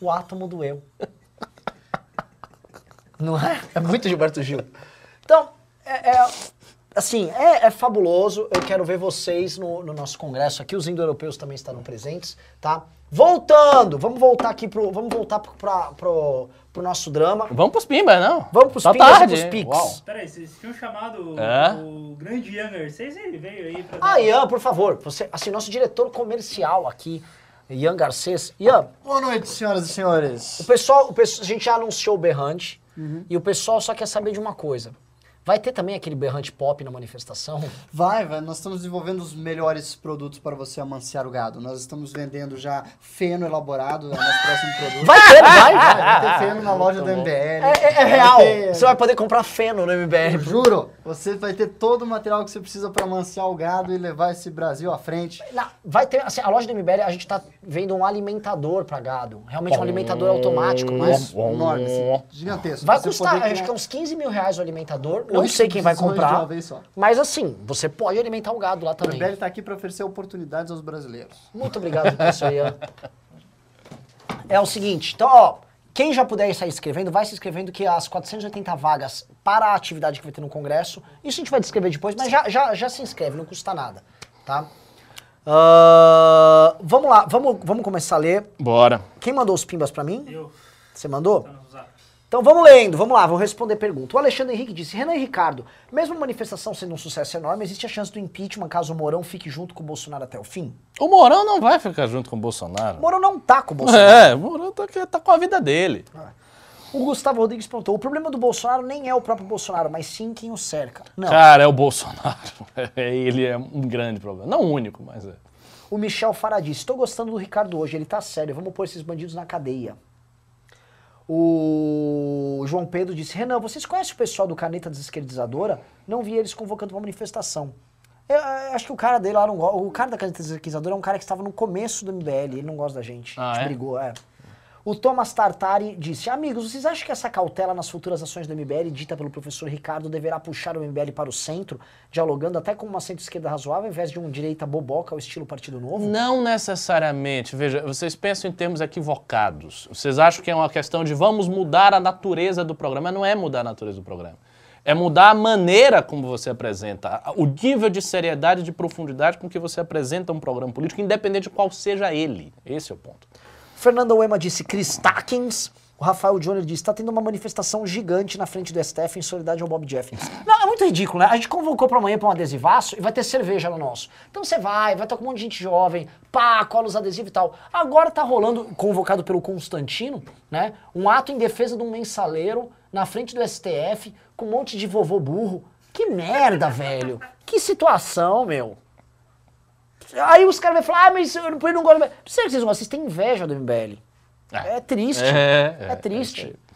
O átomo do eu. Não é? É muito Gilberto Gil. Então, é, é, assim, é, é fabuloso. Eu quero ver vocês no, no nosso congresso aqui. Os indo-europeus também estarão presentes, tá? Voltando, vamos voltar aqui pro, vamos voltar pro, pra- pro, pro nosso drama. Vamos pros Pimbas, não? Vamos pros Tá Pimbas, tarde, pros? Pix. Uau. Peraí, vocês tinham chamado É? o grande Younger 6, ele veio aí pra... Ah, Ian, por favor, você, assim, nosso diretor comercial aqui, Ian Garcês. Ian, Boa noite, senhoras e senhores. o pessoal, o pessoal, a gente já anunciou o berrante Uhum. e o pessoal só quer saber de uma coisa. Vai ter também aquele berrante pop na manifestação? Vai, vai. Nós estamos desenvolvendo os melhores produtos para você amanciar o gado. Nós estamos vendendo já feno elaborado, é nosso próximo produto. Vai ter, vai! Vai, vai ter feno na loja do MBL. É, é- é real. Ter- Você vai poder comprar feno no MBL. Juro, você vai ter todo o material que você precisa para amanciar o gado e levar esse Brasil à frente. Vai ter, assim, a loja do MBL, a gente tá vendo um alimentador pra gado. Realmente um alimentador automático, mas Mas enorme, assim, gigantesco. vai Você custar, acho que é uns 15 mil reais o alimentador. Não oito sei quem vai comprar. uma vez só. Mas assim, você pode alimentar o gado lá O também. MBL está aqui para oferecer oportunidades aos brasileiros. Muito obrigado, professor Ian. É o seguinte, então, ó, quem já puder sair escrevendo, vai se inscrevendo que as 480 vagas para a atividade que vai ter no Congresso, isso a gente vai descrever depois, mas já, já, já se inscreve, não custa nada, tá? Ah, vamos lá, vamos, vamos começar a ler. Bora. Quem mandou os pimbas pra mim? Eu, Você mandou? tá no zap. Então vamos lendo, vamos lá, vou responder pergunta. O Alexandre Henrique disse: Renan e Ricardo, mesmo a manifestação sendo um sucesso enorme, existe a chance do impeachment caso o Mourão fique junto com o Bolsonaro até o fim? O Mourão não vai ficar junto com o Bolsonaro. O Mourão não tá com o Bolsonaro. É, o Mourão tá, tá com a vida dele. O Gustavo Rodrigues perguntou: o problema do Bolsonaro nem é o próprio Bolsonaro, mas sim quem o cerca. Não. Cara, é o Bolsonaro. Ele é um grande problema. Não o único, mas é. O Michel Farah disse: estou gostando do Ricardo hoje, ele tá sério, vamos pôr esses bandidos na cadeia. O João Pedro disse: Renan, vocês conhecem o pessoal do Caneta Desesquerdizadora? Não vi eles convocando uma manifestação. Eu, eu acho que o cara dele lá não gosta. O cara da Caneta Desesquerdizadora é um cara que estava no começo do MBL, ele não gosta da gente. Ah, a gente é? brigou, é. O Thomas Tartari disse: Amigos, vocês acham que essa cautela nas futuras ações do MBL, dita pelo professor Ricardo, deverá puxar o MBL para o centro, dialogando até com uma centro-esquerda razoável, ao invés de um direita boboca ao estilo Partido Novo? Não necessariamente. Veja, vocês pensam em termos equivocados. Vocês acham que é uma questão de vamos mudar a natureza do programa. Não é mudar a natureza do programa. É mudar a maneira como você apresenta, o nível de seriedade e de profundidade com que você apresenta um programa político, independente de qual seja ele. Esse é o ponto. Fernanda Uema disse Chris Takins. O Rafael Júnior disse: está tendo uma manifestação gigante na frente do STF em solidariedade ao Bob Jeff. Não, é muito ridículo, né? A gente convocou pra amanhã pra um adesivaço e vai ter cerveja no nosso. Então você vai, vai estar com um monte de gente jovem, pá, cola os adesivos e tal. Agora tá rolando, convocado pelo Constantino, né? Um ato em defesa de um mensaleiro na frente do STF com um monte de vovô burro. Que merda, velho. Que situação, meu. Aí os caras vão falar, ah, mas eu não, eu não gosto do MBL. Não sei que vocês não vocês têm inveja do MBL. É triste. É, É, é, triste. é isso aí.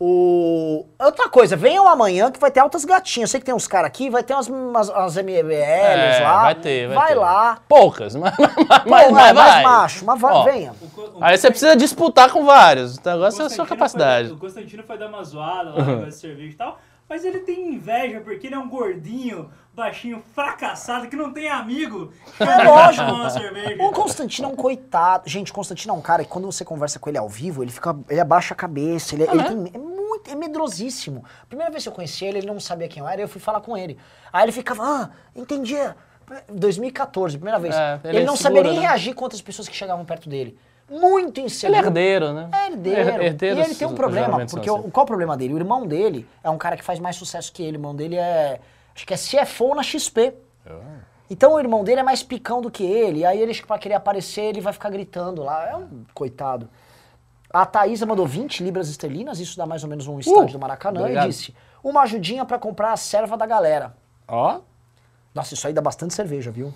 o... Outra coisa, venham amanhã que vai ter altas gatinhas. Eu sei que tem uns caras aqui, vai ter umas, umas, umas MBLs É, lá. Vai ter, vai, ter. lá. Poucas, mas, mas, Pô, mas, é, mas mais vai. macho, mas vai, Ó, venha. O o Aí você precisa disputar com vários. O negócio é a sua capacidade. Foi, o Constantino foi dar uma zoada lá, negócio de cerveja e tal. Mas ele tem inveja porque ele é um gordinho, baixinho, fracassado, que não tem amigo. É lógico. O Constantino é um coitado. Gente, o Constantino é um cara que quando você conversa com ele ao vivo, ele fica. Ele abaixa a cabeça, ele, ele tem- é muito. É medrosíssimo. Primeira vez que eu conheci ele, ele não sabia quem eu era, eu fui falar com ele. Aí ele ficava, ah, entendi. 2014, primeira vez. É, ele, ele não segura, sabia nem né? reagir com outras pessoas que chegavam perto dele. Muito Ele inseguro. é herdeiro, né? É herdeiro. Herdeiros e ele tem um problema, porque assim. o, qual é o problema dele? O irmão dele é um cara que faz mais sucesso que ele. O irmão dele é. Acho que é CFO na XP. Então o irmão dele é mais picão do que ele. Aí ele, pra querer aparecer, ele vai ficar gritando lá. É um coitado. A Thaísa mandou 20 libras esterlinas, isso dá mais ou menos um estádio do Maracanã, obrigado. e disse: uma ajudinha pra comprar a serva da galera. Ó, Nossa, isso aí dá bastante cerveja, viu?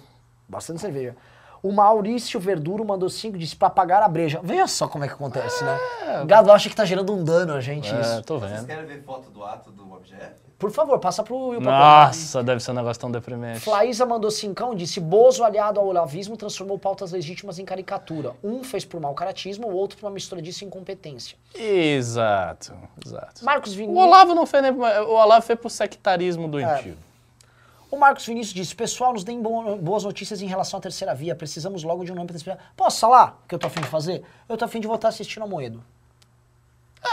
Bastante cerveja. O Maurício Verduro mandou 5 disse pra pagar a breja. Veja só como é que acontece, né? O gado acha que tá gerando um dano a gente, é, isso. tô Vocês vendo. querem ver foto do ato do objeto? Por favor, passa pro Will Nossa, deve ser um negócio tão deprimente. Flaísa mandou cincão disse: Bozo, aliado ao olavismo, transformou pautas legítimas em caricatura. Um fez por mau caratismo, o outro por uma mistura disso e incompetência. Exato, exato. Marcos O Vinícius. Olavo não fez nem. O Olavo fez pro sectarismo doentio. O Marcos Vinícius disse: Pessoal, nos deem bo- boas notícias em relação à terceira via. Precisamos logo de um nome para terceira Posso falar o que eu tô afim de fazer? Eu tô afim de voltar assistindo a Moedo.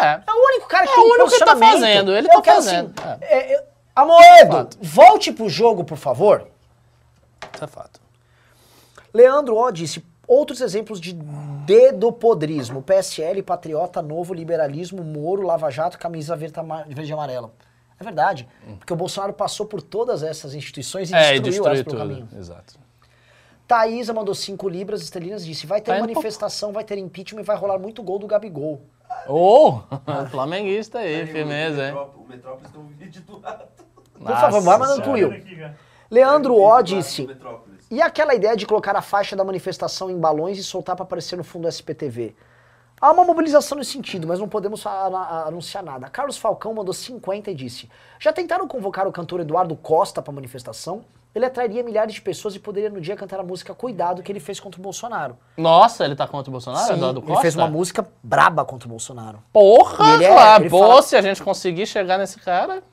É. É o único cara que É tem o único que tá fazendo, ele Eu tá quero, fazendo, assim, é. é, é, Amoedo, Fato. volte pro jogo, por favor. Isso é fato. Leandro O disse, outros exemplos de dedopodrismo, PSL, Patriota, Novo, Liberalismo, Moro, Lava Jato, Camisa verde e Amarela. É verdade, porque o Bolsonaro passou por todas essas instituições e É, e destruiu elas destruiu pelo tudo. caminho. Exato. Thaísa mandou 5 libras esterlinas disse, vai ter Tá indo manifestação, vai ter impeachment e vai rolar muito gol do Gabigol. Ô, flamenguista aí, firmeza, hein? O Metrópolis tem um vídeo do rato. Por favor, vai mandando pro. Will. Leandro O disse. E aquela ideia de colocar a faixa da manifestação em balões e soltar para aparecer no fundo do SPTV? Há uma mobilização nesse sentido, mas não podemos anunciar nada. Carlos Falcão mandou 50 e disse: Já tentaram convocar o cantor Eduardo Costa para manifestação? Ele atrairia milhares de pessoas e poderia no dia cantar a música Cuidado que ele fez contra o Bolsonaro. Nossa, ele tá contra o Bolsonaro, Sim, Eduardo ele Costa? fez uma música braba contra o Bolsonaro. Porra, E ele é- claro. ele Pô, fala- se a gente conseguir chegar nesse cara...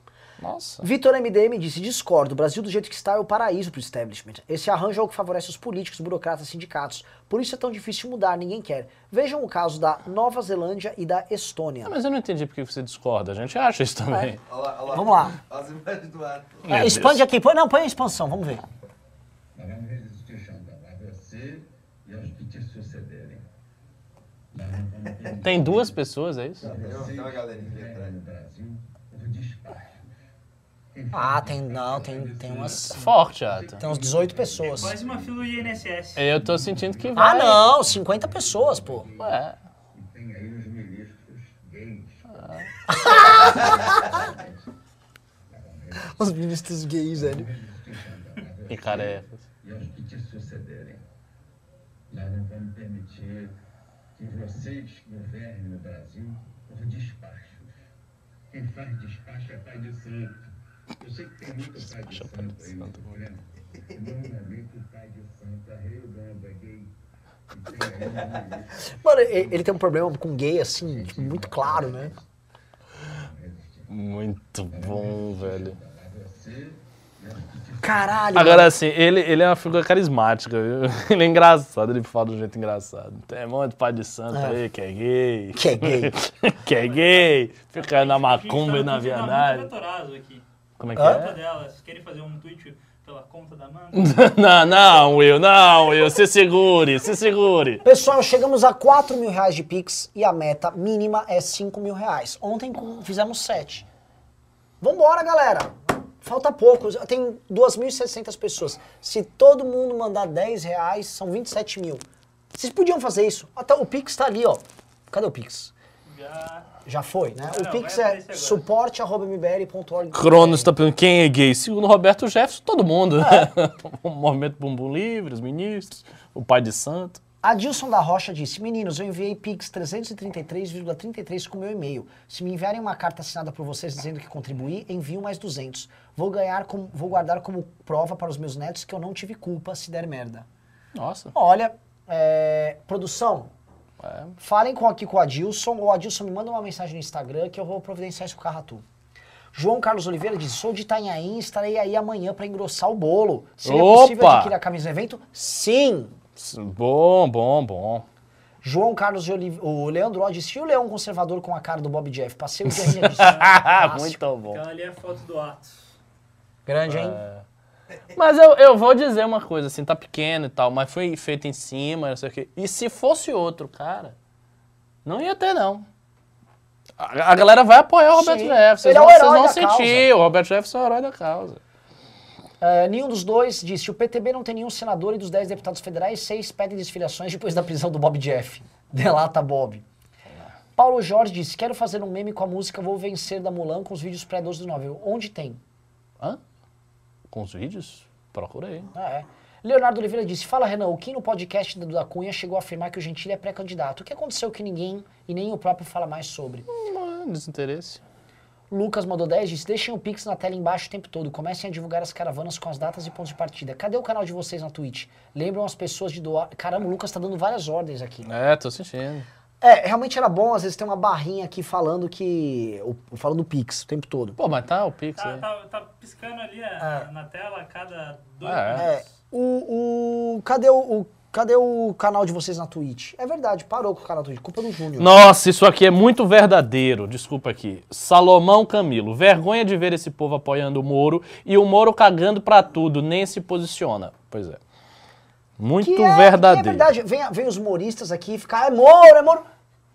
Nossa. Vitor MDM disse: discordo, o Brasil do jeito que está é o paraíso pro establishment. Esse arranjo é o que favorece os políticos, burocratas, sindicatos. Por isso é tão difícil mudar, ninguém quer. Vejam o caso da Nova Zelândia e da Estônia. Ah, Mas eu não entendi por que você discorda. A gente acha isso também. Olha lá, olha lá. Vamos lá. As imagens do. Meu É, Deus. expande aqui, põe, não, põe a expansão, vamos ver. E permitir Tem duas pessoas, é isso? Tem uma- galerinha aqui atrás. no Brasil por despachos. Ah, tem, não, tem, tem umas, Forte, Ata. tem uns 18 pessoas. Quase uma fila do INSS. Eu tô sentindo que Ah, vai... não, 50 pessoas, pô. Ué, E tem aí os ministros gays. Os ministros gays, velho. Você e carecas. e aos que te sucederem. Nós não vamos permitir que vocês governem o Brasil por despachos. Quem faz despacho é pai de santo. Eu sei que tem muito pai de santo aí nesse programa. E Normalmente o pai de santo arreglando é gay. Mano, ele, tem um problema com gay, assim, tipo, muito claro, né? Muito bom, velho. Caralho. Agora, mano. assim, ele, ele é uma figura carismática, viu? Ele é engraçado, ele fala de um jeito engraçado. Tem um monte de pai de santo É. aí que é gay. Que é gay. que é gay. Fica na macumba tá e na verdade. doutorado aqui. Como é que Hã? Conta é? delas. Querem fazer um tweet pela conta da Manga? não, não, Will, não, Will. Se segure, se segure. Pessoal, chegamos a 4 mil reais de Pix e a meta mínima é 5 mil reais. Ontem fizemos 7. Vambora, galera. Falta pouco. Tem 2.600 pessoas. Se todo mundo mandar 10 reais, são 27 mil. Vocês podiam fazer isso. Até o Pix tá ali, ó. Cadê o Pix? Já. Já foi, né? Não, o Pix é agora. suporte.mbl.org. Cronos tá perguntando quem é gay. Segundo Roberto Jefferson, todo mundo. né? o Movimento Bumbum Livre, os ministros, o pai de santo. Adilson da Rocha disse: Meninos, eu enviei Pix 333,33 com meu e-mail. Se me enviarem uma carta assinada por vocês dizendo que contribuí, envio mais 200. Vou ganhar como, vou guardar como prova para os meus netos que eu não tive culpa se der merda. Nossa. Olha, é, produção, É. falem com, aqui com o Adilson, ou Adilson me manda uma mensagem no Instagram que eu vou providenciar isso com o Carratu. João Carlos Oliveira diz: Sou de Itanhaém e estarei aí amanhã para engrossar o bolo. Seria possível Opa! adquirir a camisa do evento? Sim! Bom, bom, bom. João Carlos de Oliveira. O Leandro Ó disse: e o leão conservador com a cara do Bob Jeff? Passei o dia. Ah, muito bom. Aquela ali é a foto do Atos. Grande, hein? Mas eu, eu vou dizer uma coisa, assim, tá pequeno e tal, mas foi feito em cima, não sei o quê. E se fosse outro cara, não ia ter, não. A, a galera vai apoiar o Roberto Sim. Jefferson. Ele Vocês é o vão, vocês herói vão da sentir, o Roberto Jefferson é o herói da causa. É, nenhum dos dois disse: o PTB não tem nenhum senador e dos 10 deputados federais, seis pedem desfiliações depois da prisão do Bob Jeff. Delata Bob. Paulo Jorge disse: quero fazer um meme com a música Vou Vencer da Mulan com os vídeos pré-12 do 9. Onde tem? Hã? Com os vídeos? Procura aí. Ah, é. Leonardo Oliveira disse: Fala, Renan, o Kim no podcast do da Cunha chegou a afirmar que o Gentili é pré-candidato. O que aconteceu que ninguém e nem o próprio fala mais sobre? Hum, Desinteresse. Lucas mandou 10 disse: Deixem o Pix na tela embaixo o tempo todo. Comecem a divulgar as caravanas com as datas e pontos de partida. Cadê o canal de vocês na Twitch? Lembram as pessoas de doar. Caramba, o Lucas tá dando várias ordens aqui. É, tô sentindo. É, realmente era bom, às vezes tem uma barrinha aqui falando que. o- Falando do Pix o tempo todo. Pô, mas tá o Pix Tá, tá, tá piscando ali a- É. na tela a cada dois Ah, é? É, minutos. o, o. Cadê o, o Cadê o canal de vocês na Twitch? É verdade, parou com o canal da Twitch. Culpa do Júnior. Nossa, isso aqui é muito verdadeiro. Desculpa aqui. Salomão Camilo. Vergonha de ver esse povo apoiando o Moro e o Moro cagando pra tudo, nem se posiciona. Pois é. Muito Que é, verdadeiro. Que é verdade. Vem, vem os moristas aqui e ficar, é Moro, é Moro.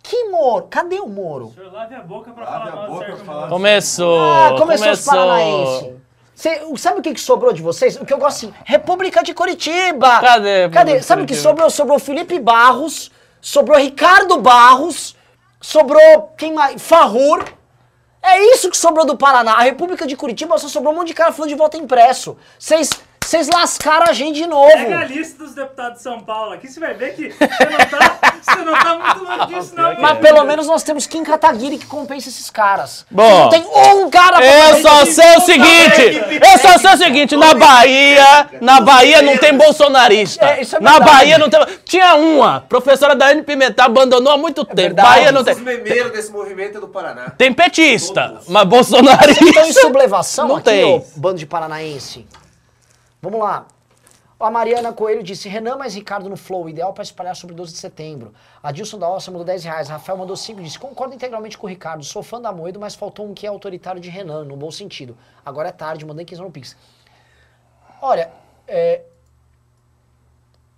Que Moro? Cadê o Moro? O senhor lave a boca pra Lave falar a boca falar Moro. Começou. Ah, começou, os paranaenses. Cê- sabe o que, que sobrou de vocês? O que eu gosto assim, República de Curitiba. Cadê Cadê? Sabe o que sobrou? Sobrou Felipe Barros, sobrou Ricardo Barros, sobrou quem mais? Farrur. É isso que sobrou do Paraná. A República de Curitiba só sobrou um monte de cara falando de voto impresso. Vocês vocês lascaram a gente de novo. Pega a lista dos deputados de São Paulo aqui, você vai ver que você não tá, você não tá muito longe disso, não. Mas querido. pelo menos nós temos Kim Kataguiri que compensa esses caras. Bom, Vocês não tem um cara pra Eu fazer só isso. sei o seguinte, eu só sei o seguinte, na Bahia, na Bahia não tem bolsonarista. É, isso é na. Bahia não tem. Tinha uma, professora da Pimentel abandonou há muito tempo. verdade. Bahia não Os tem. memeiros desse movimento é do Paraná. Tem petista, mas Estão em bolsonarista. sublevação Não aqui, tem. ô bando de paranaense? Vamos lá. A Mariana Coelho disse, Renan mais Ricardo no Flow, ideal para espalhar sobre 12 de setembro. A Dilson da Ossa mandou 10 reais. Rafael mandou 5 e disse, concordo integralmente com o Ricardo, sou fã da Moedo, mas faltou um que é autoritário de Renan, no bom sentido. Agora é tarde, mandei 15 no Pix. Olha, é,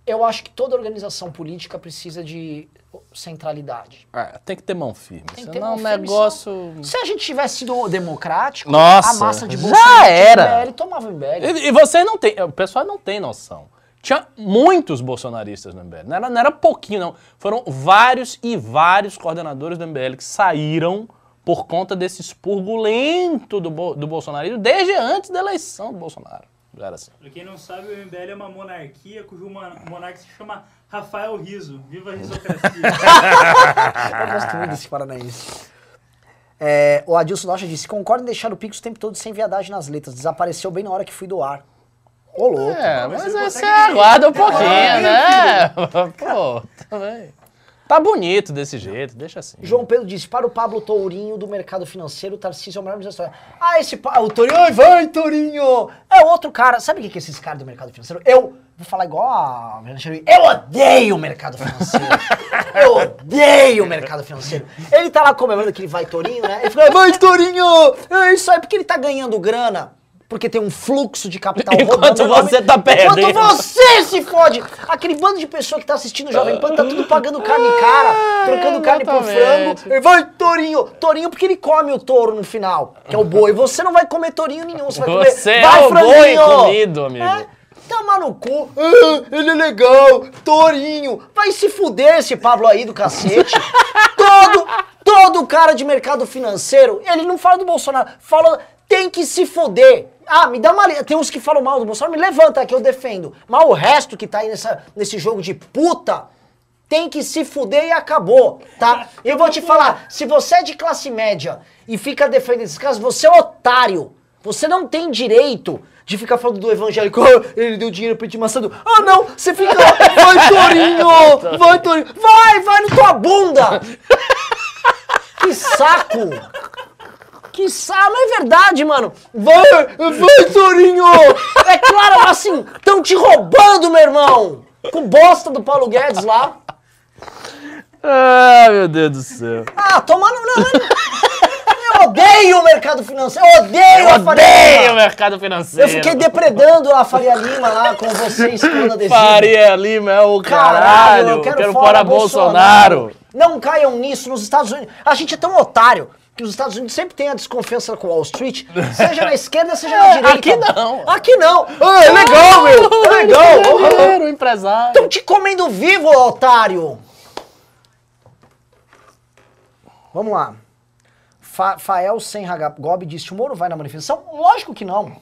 eu acho que toda organização política precisa de centralidade. É, tem que ter mão firme, Tem que ter senão mão firme, negócio... Se a gente tivesse sido democrático, Nossa, a massa de já Bolsonaro era. MBL tomava o MBL. E, e vocês não tem, o pessoal não tem noção. Tinha muitos bolsonaristas no MBL. Não era, não era pouquinho, não. Foram vários e vários coordenadores do MBL que saíram por conta desse expurgo lento do, do bolsonarismo desde antes da eleição do Bolsonaro. Já era assim. Pra quem não sabe, o MBL é uma monarquia cujo mon- monarca se chama Rafael Riso. Viva a risocracia. Eu gosto muito desse paranaense. É, o Adilson Rocha disse: concordo em deixar o Pix o tempo todo sem viadagem nas letras. Desapareceu bem na hora que fui doar. Ô, louco. É, mas mas você consegue você aguarda um pouquinho, É, né? Pô, também. Tá bonito desse jeito, deixa assim. João Pedro disse: para o Pablo Tourinho do mercado financeiro, o Tarcísio é o melhor da história. Ah, esse. Pa... O Tourinho, ai, vai, Tourinho! É outro cara. Sabe o que que é esses caras do mercado financeiro? Eu vou falar igual a. Eu odeio o mercado financeiro. Eu odeio o mercado financeiro. Ele tá lá comemorando aquele vai, Tourinho, né? Ele fica, vai, Tourinho! É isso aí, porque ele tá ganhando grana. Porque tem um fluxo de capital Enquanto você tá perdendo. Enquanto você se fode! Aquele bando de pessoa que tá assistindo o Jovem Pan tá tudo pagando carne cara, trocando carne por frango. Ele vai, tourinho! Tourinho porque ele come o touro no final, que é o boi. Você não vai comer tourinho nenhum, você vai comer. Você vai, é o boi franguinho! comido, amigo. É? Toma no cu. Ah, ele é legal, tourinho. Vai se fuder esse Pablo aí do cacete. todo, todo cara de mercado financeiro, ele não fala do Bolsonaro, fala, tem que se fuder. Ah, me dá uma. Tem uns que falam mal do Bolsonaro, me levanta que eu defendo. Mas o resto que tá aí nessa, nesse jogo de puta. Tem que se fuder e acabou, tá? E eu vou te falar, se você é de classe média e fica defendendo esses caras, você é otário. Você não tem direito de ficar falando do evangélico, "Ah, ele deu dinheiro pra ti maçando. Ah, não, você fica vai, Torinho, vai, Torinho, vai, vai no tua bunda. Que saco. Que saco, não é verdade, mano. Vai, vai, Torinho. É claro, assim, estão te roubando, meu irmão. Com bosta do Paulo Guedes lá. Ah, meu Deus do céu. Ah, toma no... Não, não. Eu odeio o mercado financeiro, eu odeio Eu a Faria odeio o Lima. mercado financeiro. Eu fiquei depredando a Faria Lima lá com vocês adesivo. Faria Lima é o caralho. eu quero, fora, fora Bolsonaro. Não caiam nisso nos Estados Unidos. A gente é tão otário que os Estados Unidos sempre tem a desconfiança com Wall Street, seja na esquerda, seja na direita. aqui não. Aqui não. Ah, é legal, meu. É legal. Dinheiro, empresário. Estão te comendo vivo, otário! Vamos lá. Fa Fael sem Gobi disse: o Moro vai na manifestação? Lógico que não.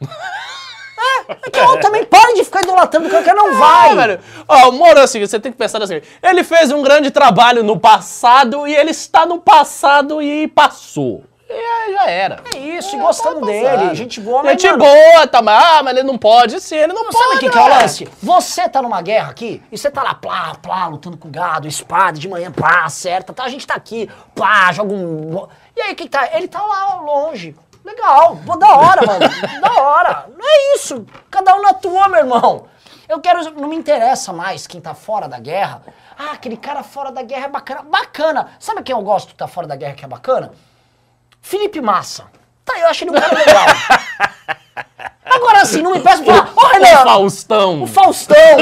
é, é que eu também pare de ficar idolatrando o cara não vai. Ah, velho. Ó, o Moro é o seguinte, você tem que pensar assim, ele fez um grande trabalho no passado e ele está no passado e passou. E aí já era. É isso, e gostando Tá dele. Gente boa, mas. Gente mano, boa, tá, mas, ah, mas ele não pode, sim, ele não pode. Sabe o que, que é o lance? Você tá numa guerra aqui, e você tá lá, plá, plá, lutando com gado, espada, de manhã, plá, acerta, tá? A gente tá aqui, plá, joga um... E aí, o que que tá? Ele tá lá, longe. Legal, pô, da hora, mano, da hora. Não é isso, cada um na tua, meu irmão. Eu quero. Não me interessa mais quem tá fora da guerra. Ah, aquele cara fora da guerra é bacana. Bacana! Sabe quem eu gosto que tá fora da guerra que é bacana? Felipe Massa. Tá, eu acho ele um cara legal. Agora assim, não me pra falar, O Renan, Faustão. o Faustão,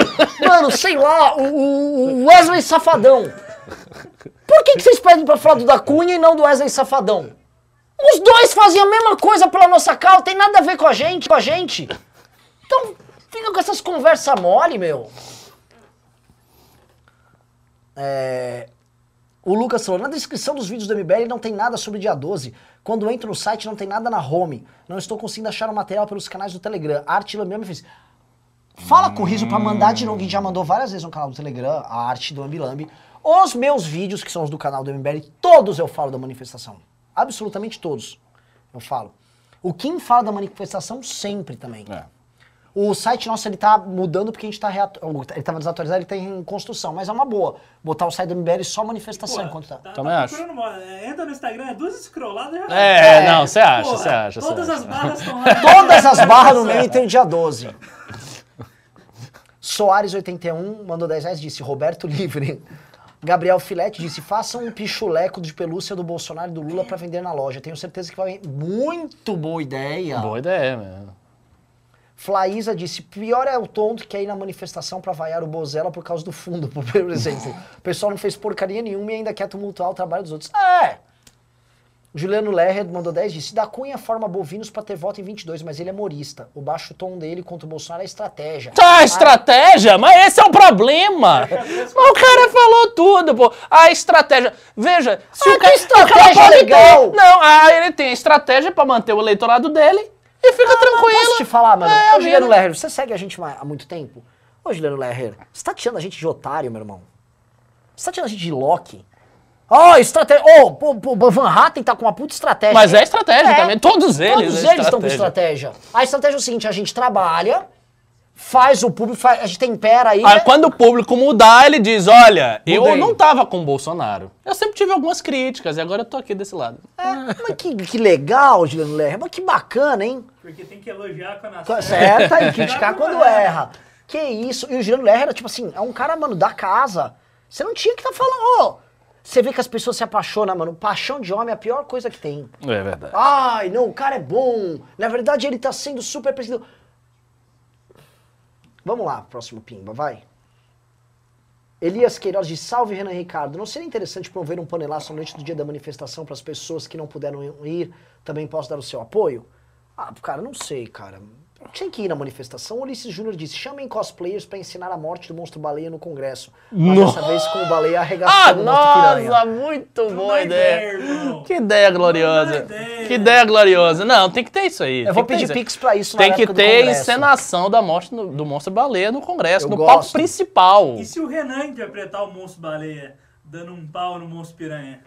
mano, sei lá, o, o- o Wesley Safadão. Por que, que vocês pedem pra falar do da Cunha e não do Wesley Safadão? Os dois fazem a mesma coisa pela nossa causa, tem nada a ver com a gente, com a gente. Então, fica com essas conversas mole, meu. É, O Lucas falou, na descrição dos vídeos do MBL não tem nada sobre dia 12. Quando entro no site não tem nada na home. Não estou conseguindo achar o material pelos canais do Telegram. A Arte Lambiel me fez... Fala com o Riso pra mandar de novo, que já mandou várias vezes no canal do Telegram, a arte do Ambilambi. Os meus vídeos, que são os do canal do MBL, todos eu falo da manifestação. Absolutamente todos. Eu falo. O Kim fala da manifestação sempre também. É. O site nosso ele tá mudando porque a gente tá reatu... ele tava desatualizado, ele tá em construção, mas é uma boa botar o site do MBL só manifestação Pô, enquanto tá. tá, Também tá acho. moda. É, Entra no Instagram, é duas scrolladas já. É, não, você acha, você acha. Todas acha. as barras estão lá. Todas as barras no meio tem o dia 12. Soares81 mandou 10 reais, disse Roberto Livre. Gabriel Filete disse: faça um pichuleco de pelúcia do Bolsonaro e do Lula pra vender na loja. Tenho certeza que vai. Muito boa ideia. Boa ideia, mesmo. Flaísa disse: pior é o tonto que é ir na manifestação pra vaiar o Bozella por causa do fundo, por exemplo. O pessoal não fez porcaria nenhuma e ainda quer tumultuar o trabalho dos outros. É! Juliano Lerrer mandou 10 disse: Da Cunha forma bovinos pra ter voto em 22, mas ele é morista. O baixo tom dele contra o Bolsonaro é estratégia. Tá, estratégia, mas esse é o problema. Mas o cara falou tudo, pô. A estratégia. Veja, se Ah, o cara, que estratégia o legal! Ter, não, ah, ele tem a estratégia pra manter o eleitorado dele e fica tranquilo. Posso te falar, mano? É, Ô, Juliano Lerrer, você segue a gente há muito tempo? Ô, Juliano Lerrer, você tá tirando a gente de otário, meu irmão? Você tá tirando a gente de Loki? Ó, estratégia. Ô, pô, pô, Van Hatten tá com uma puta estratégia. Mas é estratégia também, todos eles Todos é eles estão com estratégia. A estratégia é o seguinte: a gente trabalha, faz o público, faz- a gente tempera aí. Aí né? quando o público mudar, ele diz: Olha, eu Mudei. não tava com o Bolsonaro. Eu sempre tive algumas críticas e agora eu tô aqui desse lado. É, mas que, que legal, Juliano Lerrer. Mas que bacana, hein? Porque tem que elogiar quando Tá acerta. certa e criticar quando erra. Que isso. E o Juliano Lerrer era tipo assim, é um cara, mano, da casa. Você não tinha que estar falando, ô. Você vê que as pessoas se apaixonam, mano. Paixão de homem é a pior coisa que tem. É verdade. Ai, não, o cara é bom. Na verdade, ele tá sendo super perseguido. Vamos lá, próximo pimba, vai. Elias Queiroz diz, salve Renan Ricardo. Não seria interessante promover um panelaço à noite do dia da manifestação para as pessoas que não puderam ir? Também posso dar o seu apoio? Ah, cara, não sei, cara. Tinha que ir na manifestação. Ulisses Júnior disse, chamem cosplayers para ensinar a morte do monstro baleia no Congresso. Mas dessa vez com o baleia Ah, arregaçando o monstro piranha. nossa, muito boa ideia. irmão. Que ideia gloriosa. Ideia. Que ideia gloriosa. Não, tem que ter isso aí. Eu tem vou pedir pix pra isso na Tem que época do ter Congresso. encenação da morte no- do monstro baleia no Congresso, Eu no palco gosto. principal. E se o Renan interpretar o monstro baleia dando um pau no monstro piranha?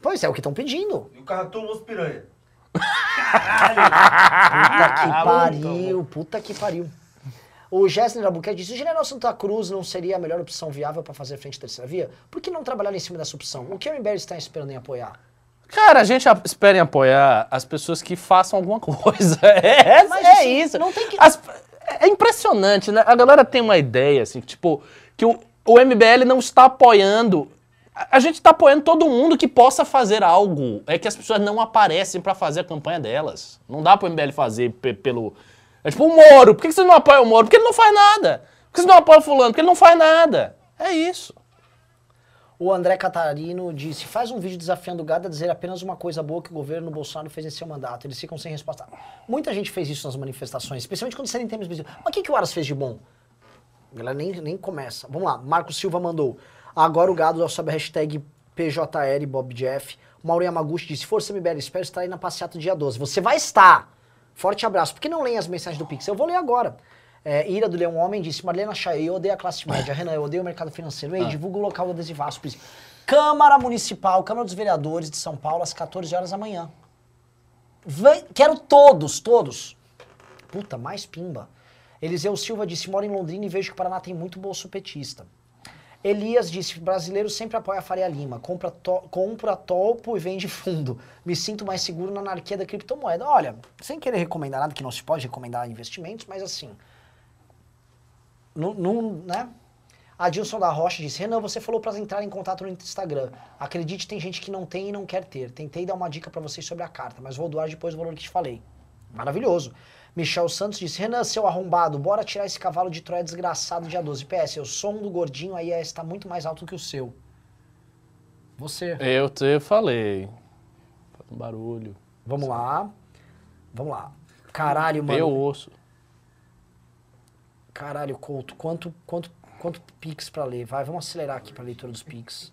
Pois é, o que estão pedindo. E o cartoon Monstro Piranha. Puta que Ah, pariu, puta que pariu. O Gessner Albuquerque disse, o General Santa Cruz não seria a melhor opção viável para fazer frente à terceira via? Por que não trabalhar em cima dessa opção? O que o MBL está esperando em apoiar? Cara, a gente espera em apoiar as pessoas que façam alguma coisa. É, Mas é assim, isso. não tem que- As- é impressionante, né? A galera tem uma ideia, assim, que, tipo, que o, o MBL não está apoiando. A, gente está apoiando todo mundo que possa fazer algo. É que as pessoas não aparecem para fazer a campanha delas. Não dá pro MBL fazer pe- pelo. É tipo o Moro. Por que você não apoia o Moro? Porque ele não faz nada. Por que você não apoia o Fulano? Porque ele não faz nada. É isso. O André Catarino disse, faz um vídeo desafiando o gado a dizer apenas uma coisa boa que o governo Bolsonaro fez em seu mandato. Eles ficam sem resposta. Muita gente fez isso nas manifestações, especialmente quando serem temas específicos. Mas o que, que o Aras fez de bom? A galera nem, nem começa. Vamos lá, Marcos Silva mandou. Agora o gado sob a hashtag PJL Bob Jeff. Mauro Yamaguchi disse, Força MBL, espero estar aí na passeata dia 12. Você vai estar! Forte abraço. Por que não leem as mensagens do Pix? Eu vou ler agora. É, Ira do Leão Homem disse, Marlena Chay, eu odeio a classe média. Renan, eu odeio o mercado financeiro. Ei, divulga o local do adesivaço, please. Câmara Municipal, Câmara dos Vereadores de São Paulo, às 14 horas da manhã. Vai- quero todos, todos. Puta, mais pimba. Eliseu Silva disse, moro em Londrina e vejo que o Paraná tem muito bolso petista. Elias disse, brasileiro sempre apoia a Faria Lima, compra, to, compra topo e vende fundo. Me sinto mais seguro na anarquia da criptomoeda. Olha, sem querer recomendar nada, que não se pode recomendar investimentos, mas assim, não, né? Adilson da Rocha disse, Renan, você falou para entrar em contato no Instagram. Acredite, tem gente que não tem e não quer ter. Tentei dar uma dica para vocês sobre a carta, mas vou doar depois o valor que te falei. Maravilhoso. Michel Santos disse, Renan, seu arrombado, bora tirar esse cavalo de Troia desgraçado dia 12. PS, o som do gordinho aí é- está muito mais alto que o seu. Você. Eu te falei. Faz um barulho. Vamos lá. Vamos lá. Caralho, mano. Eu ouço. Caralho, Couto, quanto, quanto, quanto Pix pra ler? Vai, vamos acelerar aqui pra leitura dos Pix.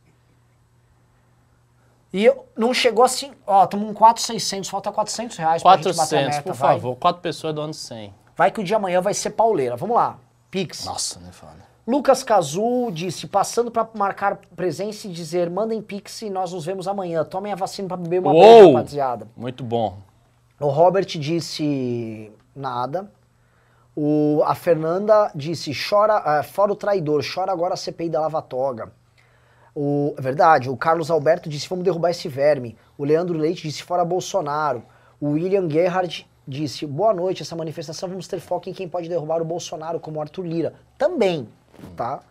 E eu, não chegou assim, ó, estamos com 4,600, falta 400 reais pra gente bater a 400, meta, por vai. favor. Quatro pessoas doando 100. Vai que o dia amanhã vai ser pauleira. Vamos lá, Pix. Nossa, né, foda. Lucas Cazu disse, passando pra marcar presença e dizer, mandem Pix e nós nos vemos amanhã. Tomem a vacina pra beber uma Uou! rapaziada. Muito bom. O Robert disse nada. O, a Fernanda disse, chora, ah, fora o traidor, chora agora a CPI da Lava Toga. O, é verdade, o Carlos Alberto disse, vamos derrubar esse verme. O Leandro Leite disse, fora Bolsonaro. O William Gerhard disse, boa noite, essa manifestação vamos ter foco em quem pode derrubar o Bolsonaro, como o Arthur Lira. Também, tá?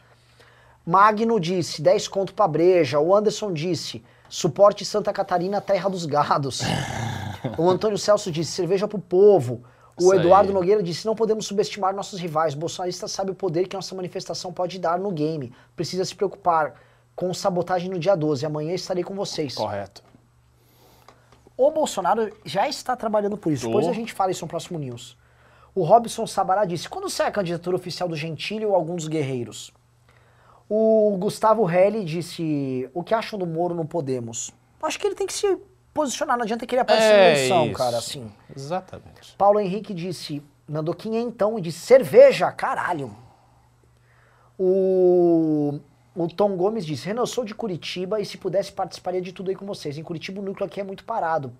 Magno disse, 10 conto pra breja. O Anderson disse, suporte Santa Catarina, terra dos gados. o Antônio Celso disse, cerveja pro povo. O Isso aí. Eduardo Nogueira disse, não podemos subestimar nossos rivais. Bolsonarista sabe o poder que nossa manifestação pode dar no game. Precisa se preocupar com sabotagem no dia 12. Amanhã estarei com vocês. Correto. O Bolsonaro já está trabalhando por isso. Tô. Depois a gente fala isso no próximo news. O Robson Sabará disse: quando sai a candidatura oficial do Gentili ou algum dos guerreiros? O Gustavo Helli disse: o que acham do Moro no Podemos? Acho que ele tem que se posicionar, não adianta que ele apareça na eleição, É isso. cara, assim. Exatamente. Paulo Henrique disse, mandou quinhentão e disse, cerveja, caralho. O, o Tom Gomes disse, Renan, eu sou de Curitiba e se pudesse participaria de tudo aí com vocês. Em Curitiba o núcleo aqui é muito parado.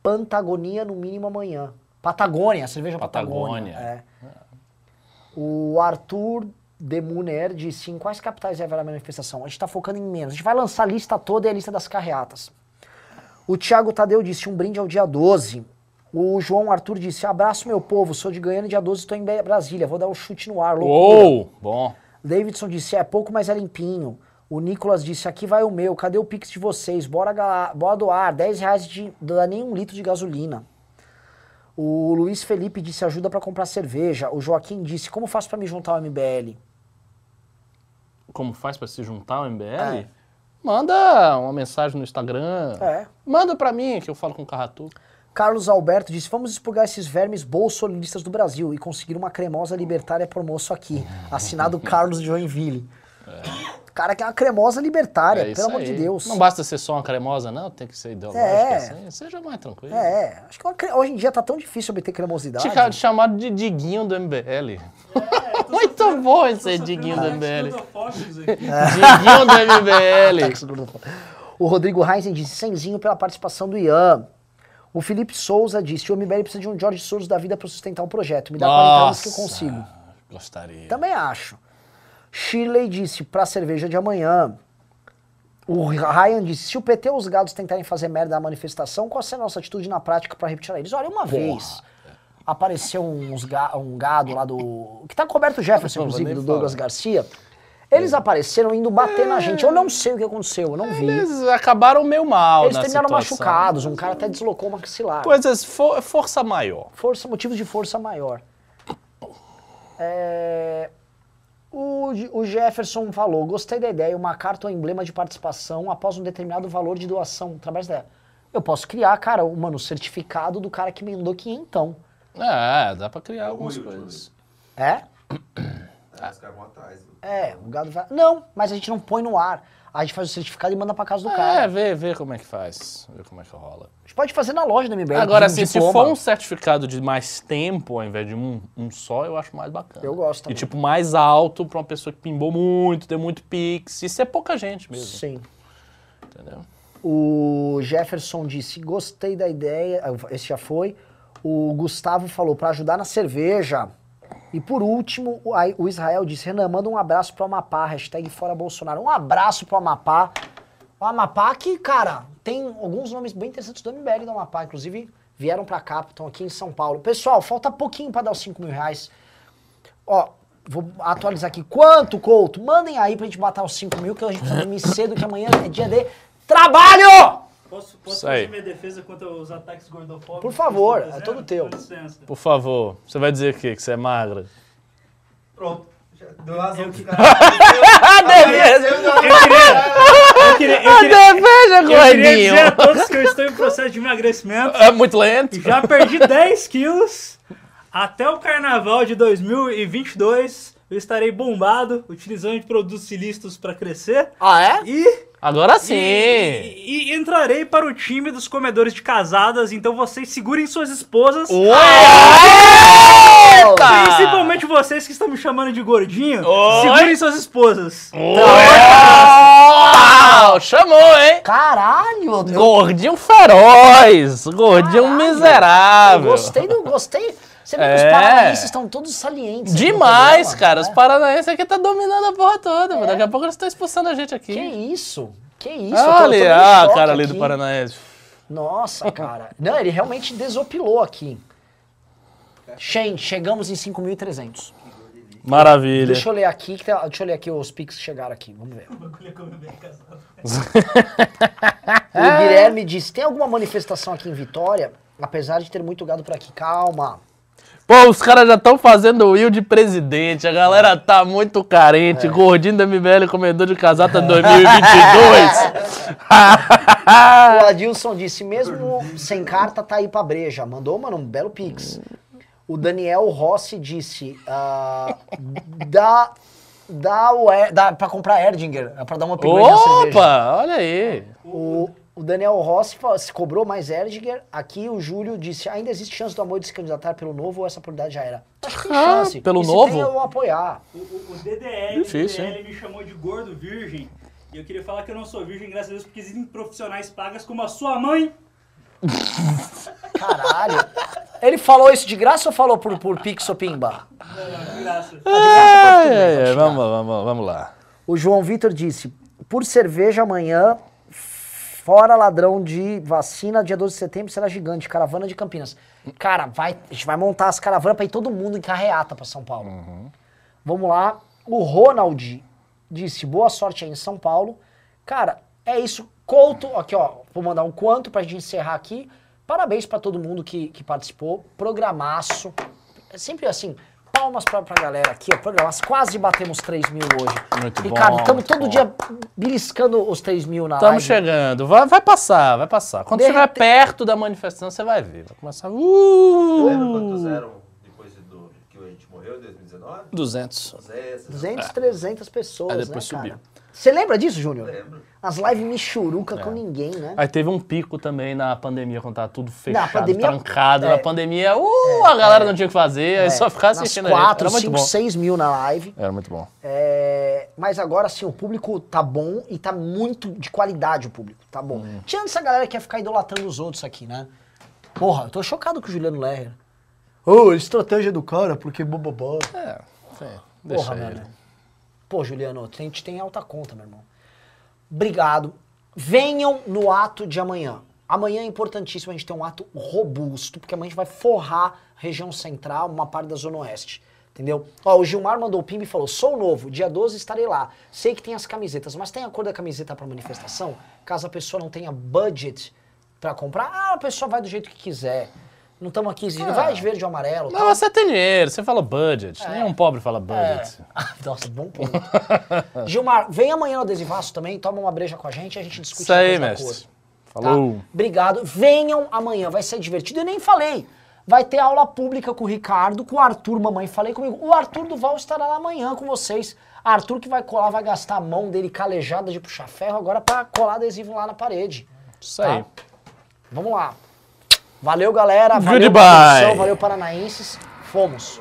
Pantagonia no mínimo amanhã. Patagônia, cerveja Patagônia. Patagônia. É. O Arthur Demuner disse, em quais capitais haverá a manifestação? A gente tá focando em menos. A gente vai lançar a lista toda e a lista das carreatas. O Thiago Tadeu disse, um brinde ao dia 12. O João Arthur disse, abraço meu povo, sou de Goiânia, dia 12 estou em Brasília, vou dar o chute no ar, loucura. Uou! Bom. Davidson disse, é pouco, mas é limpinho. O Nicolas disse, aqui vai o meu, cadê o pix de vocês? Bora, bora doar, 10 reais de, não dá nem um litro de gasolina. O Luiz Felipe disse, ajuda pra comprar cerveja. O Joaquim disse, como faço pra me juntar ao MBL? Como faz pra se juntar ao MBL? É. Manda uma mensagem no Instagram. É. Manda pra mim, que eu falo com o Carratu. Carlos Alberto disse: Vamos expurgar esses vermes bolsonaristas do Brasil e conseguir uma cremosa libertária por moço aqui. Assinado Carlos Joinville. Cara, que é uma cremosa libertária, É pelo amor aí. de Deus. Não basta ser só uma cremosa, não. Tem que ser ideológica. É. assim. Seja mais tranquilo. É, acho que uma cre- hoje em dia tá tão difícil obter cremosidade. Ca- chamado de Diguinho do MBL. tô Muito sofrendo- bom esse Diguinho do MBL. aqui. Diguinho do MBL. O Rodrigo Reisen disse: Senzinho pela participação do Ian. O Felipe Souza disse: O MBL precisa de um George Soros da vida para sustentar o projeto. Me dá 40 anos que eu Nossa. consigo. Gostaria. Também acho. Shirley disse pra cerveja de amanhã. O Ryan disse: se o PT ou os gados tentarem fazer merda na manifestação, qual será a nossa atitude na prática pra repetir eles? Olha, uma vez apareceu ga- um gado lá do. que tá coberto o Jefferson, inclusive, do Douglas. Garcia. Eles apareceram indo bater na gente. Eu não sei o que aconteceu, eu não vi. Eles acabaram meio mal Eles na terminaram situação. machucados, um cara até deslocou o maxilar. Coisas, for- força maior. Força, motivos de força maior. É, o, o Jefferson falou: gostei da ideia, uma carta ou emblema de participação após um determinado valor de doação. Através dela. Eu posso criar, cara, o mano, certificado do cara que me mandou quinhentão. É, dá pra criar algumas coisas. É? Aí os caras vão atrás. É, o gado vai. Não, mas a gente não põe no ar. A gente faz o certificado e manda pra casa do É, cara. vê, vê como é que faz. Vê como é que rola. A gente pode fazer na loja do MBL. Agora, assim, se for um certificado de mais tempo ao invés de um, um só, eu acho mais bacana. Eu gosto E também. tipo, mais alto pra uma pessoa que pimbou muito, tem muito pix. Isso é pouca gente mesmo. Sim. Entendeu? O Jefferson disse: gostei da ideia. Esse já foi. O Gustavo falou para ajudar na cerveja. E por último, o, Israel disse: Renan, manda um abraço pro Amapá. Hashtag fora Bolsonaro. Um abraço pro Amapá. O Amapá que, cara, tem alguns nomes bem interessantes do MBL do Amapá. Inclusive, vieram pra cá, estão aqui em São Paulo. Pessoal, falta pouquinho para dar os 5 mil reais. Ó, Vou atualizar aqui. Quanto, Couto? Mandem aí pra gente matar os 5 mil, que a gente precisa dormir cedo, que amanhã é dia de trabalho! Posso, posso fazer minha defesa contra os ataques gordofóbicos? Por favor, é todo teu. Com licença. Por favor, você vai dizer o quê? Que você é magra? Pronto. Deu razão pros Eu caras. Eu queria, eu queria, Veja, eu queria dizer a todos que eu estou em processo de emagrecimento. É muito lento. Já perdi 10 quilos. Até o carnaval de 2022 eu estarei bombado, utilizando produtos ilícitos para crescer. Ah, é? E, Agora sim. e- e entrarei para o time dos comedores de casadas. Então vocês segurem suas esposas. Eita! Principalmente vocês que estão me chamando de gordinho. Oi? Segurem suas esposas. Uau! Chamou, hein? Caralho! Eu, Gordinho feroz, gordinho Caralho, eu miserável. gostei do. Gostei. Você vê que os É. paranaenses estão todos salientes. Demais, cara. né? Os paranaenses aqui tá dominando a porra toda. pô. Daqui a pouco eles estão expulsando a gente aqui. Que isso? Que isso? Olha, meio ah, cara ali do. Paranaense. Nossa, cara. Não, ele realmente desopilou aqui. Gente, chegamos em 5.300. Maravilha. Deixa eu ler aqui, tá- deixa eu ler aqui os pics que chegaram aqui. Vamos ver. O bagulho é como bem casado. O Guilherme disse: tem alguma manifestação aqui em Vitória? Apesar de ter muito gado por aqui. Calma. Pô, os caras já estão fazendo o Will de presidente. A galera tá muito carente. É. Gordinho da MBL, comedor de casata 2022. O Adilson disse: mesmo sem carta, tá aí pra breja. Mandou, mano, um belo pix. O Daniel Rossi disse: ah, dá, dá, o, dá pra comprar Erdinger, é pra dar uma upgrade. Opa, olha aí. O, o Daniel Rossi se cobrou mais Erdinger. Aqui o Júlio disse: ainda existe chance do Amor de se candidatar pelo novo ou essa oportunidade já era? Acho que tem Ah, chance. pelo E se novo? Tem, eu vou apoiar. O, o, o DDL, Difícil, DDL me chamou de gordo virgem. E eu queria falar que eu não sou virgem, graças a Deus, porque existem profissionais pagas como a sua mãe. Caralho. Ele falou isso de graça ou falou por, por Pix ou Pimba? Não, não, de graça. Ai, ai, ai, vamos, vamos, vamos lá. O João Vitor disse: por cerveja amanhã, fora ladrão de vacina, dia 12 de setembro será gigante, caravana de Campinas. Cara, vai, a gente vai montar as caravanas pra ir todo mundo em carreata pra São Paulo. Vamos lá. O Ronald disse: boa sorte aí em São Paulo. Cara, é isso. Couto, aqui ó, vou mandar um quanto pra gente encerrar aqui. Parabéns pra todo mundo que, que participou. Programaço. É sempre assim. Palmas pra, pra galera aqui, ó. Programaço. Quase batemos 3 mil hoje. Muito Ricardo, bom, estamos todo bom. dia beliscando os 3 mil na Estamos chegando. Vai, vai passar, vai passar. Quando De estiver repente- perto da manifestação, você vai ver. Vai começar. Lembra quantos Uh, eram depois do, que a gente morreu em 2019? 200. 200. 200, 300 pessoas, Aí depois né, subiu. cara? Você lembra disso, Júnior? Lembro. As lives michuruca É. com ninguém, né? Aí teve um pico também na pandemia, quando tava tudo fechado, pandemia- trancado. é. Na pandemia, uh, a galera não tinha o que fazer, aí só ficava Nas assistindo gente. 4, Era muito 5, bom. 6 mil na live. Era muito bom. É, mas agora sim, o público tá bom e tá muito de qualidade o público, tá bom. Hum. Tirando essa galera que quer ficar idolatrando os outros aqui, né? Porra, eu tô chocado com o Juliano Lerner. Ô, estratégia do cara, porque bobobó. É, sim, deixa Porra, ele. Pô, Juliano, a gente tem alta conta, meu irmão. Obrigado. Venham no ato de amanhã. Amanhã é importantíssimo a gente ter um ato robusto, porque amanhã a gente vai forrar região central, uma parte da Zona Oeste. Entendeu? Ó, o Gilmar mandou o pimba e falou: sou novo, dia 12 estarei lá. Sei que tem as camisetas, mas tem a cor da camiseta pra manifestação? Caso a pessoa não tenha budget pra comprar, ah, a pessoa vai do jeito que quiser. Não estamos aqui exigindo, vai de verde ou amarelo. Não, tal. você tem dinheiro, você fala budget. Nenhum pobre fala budget. É. Nossa, bom ponto. Gilmar, vem amanhã no Adesivaço também, toma uma breja com a gente e a gente discute Isso aí, mestre. cor, Falou. Tá? Obrigado. Venham amanhã, vai ser divertido. Eu nem falei. Vai ter aula pública com o Ricardo, com o Arthur, mamãe, falei comigo. O Arthur Duval estará lá amanhã com vocês. Arthur que vai colar, vai gastar a mão dele calejada de puxar ferro agora pra colar adesivo lá na parede. Isso aí. Tá? Vamos lá. Valeu, galera. Valeu, Goodbye. valeu, paranaenses. Fomos.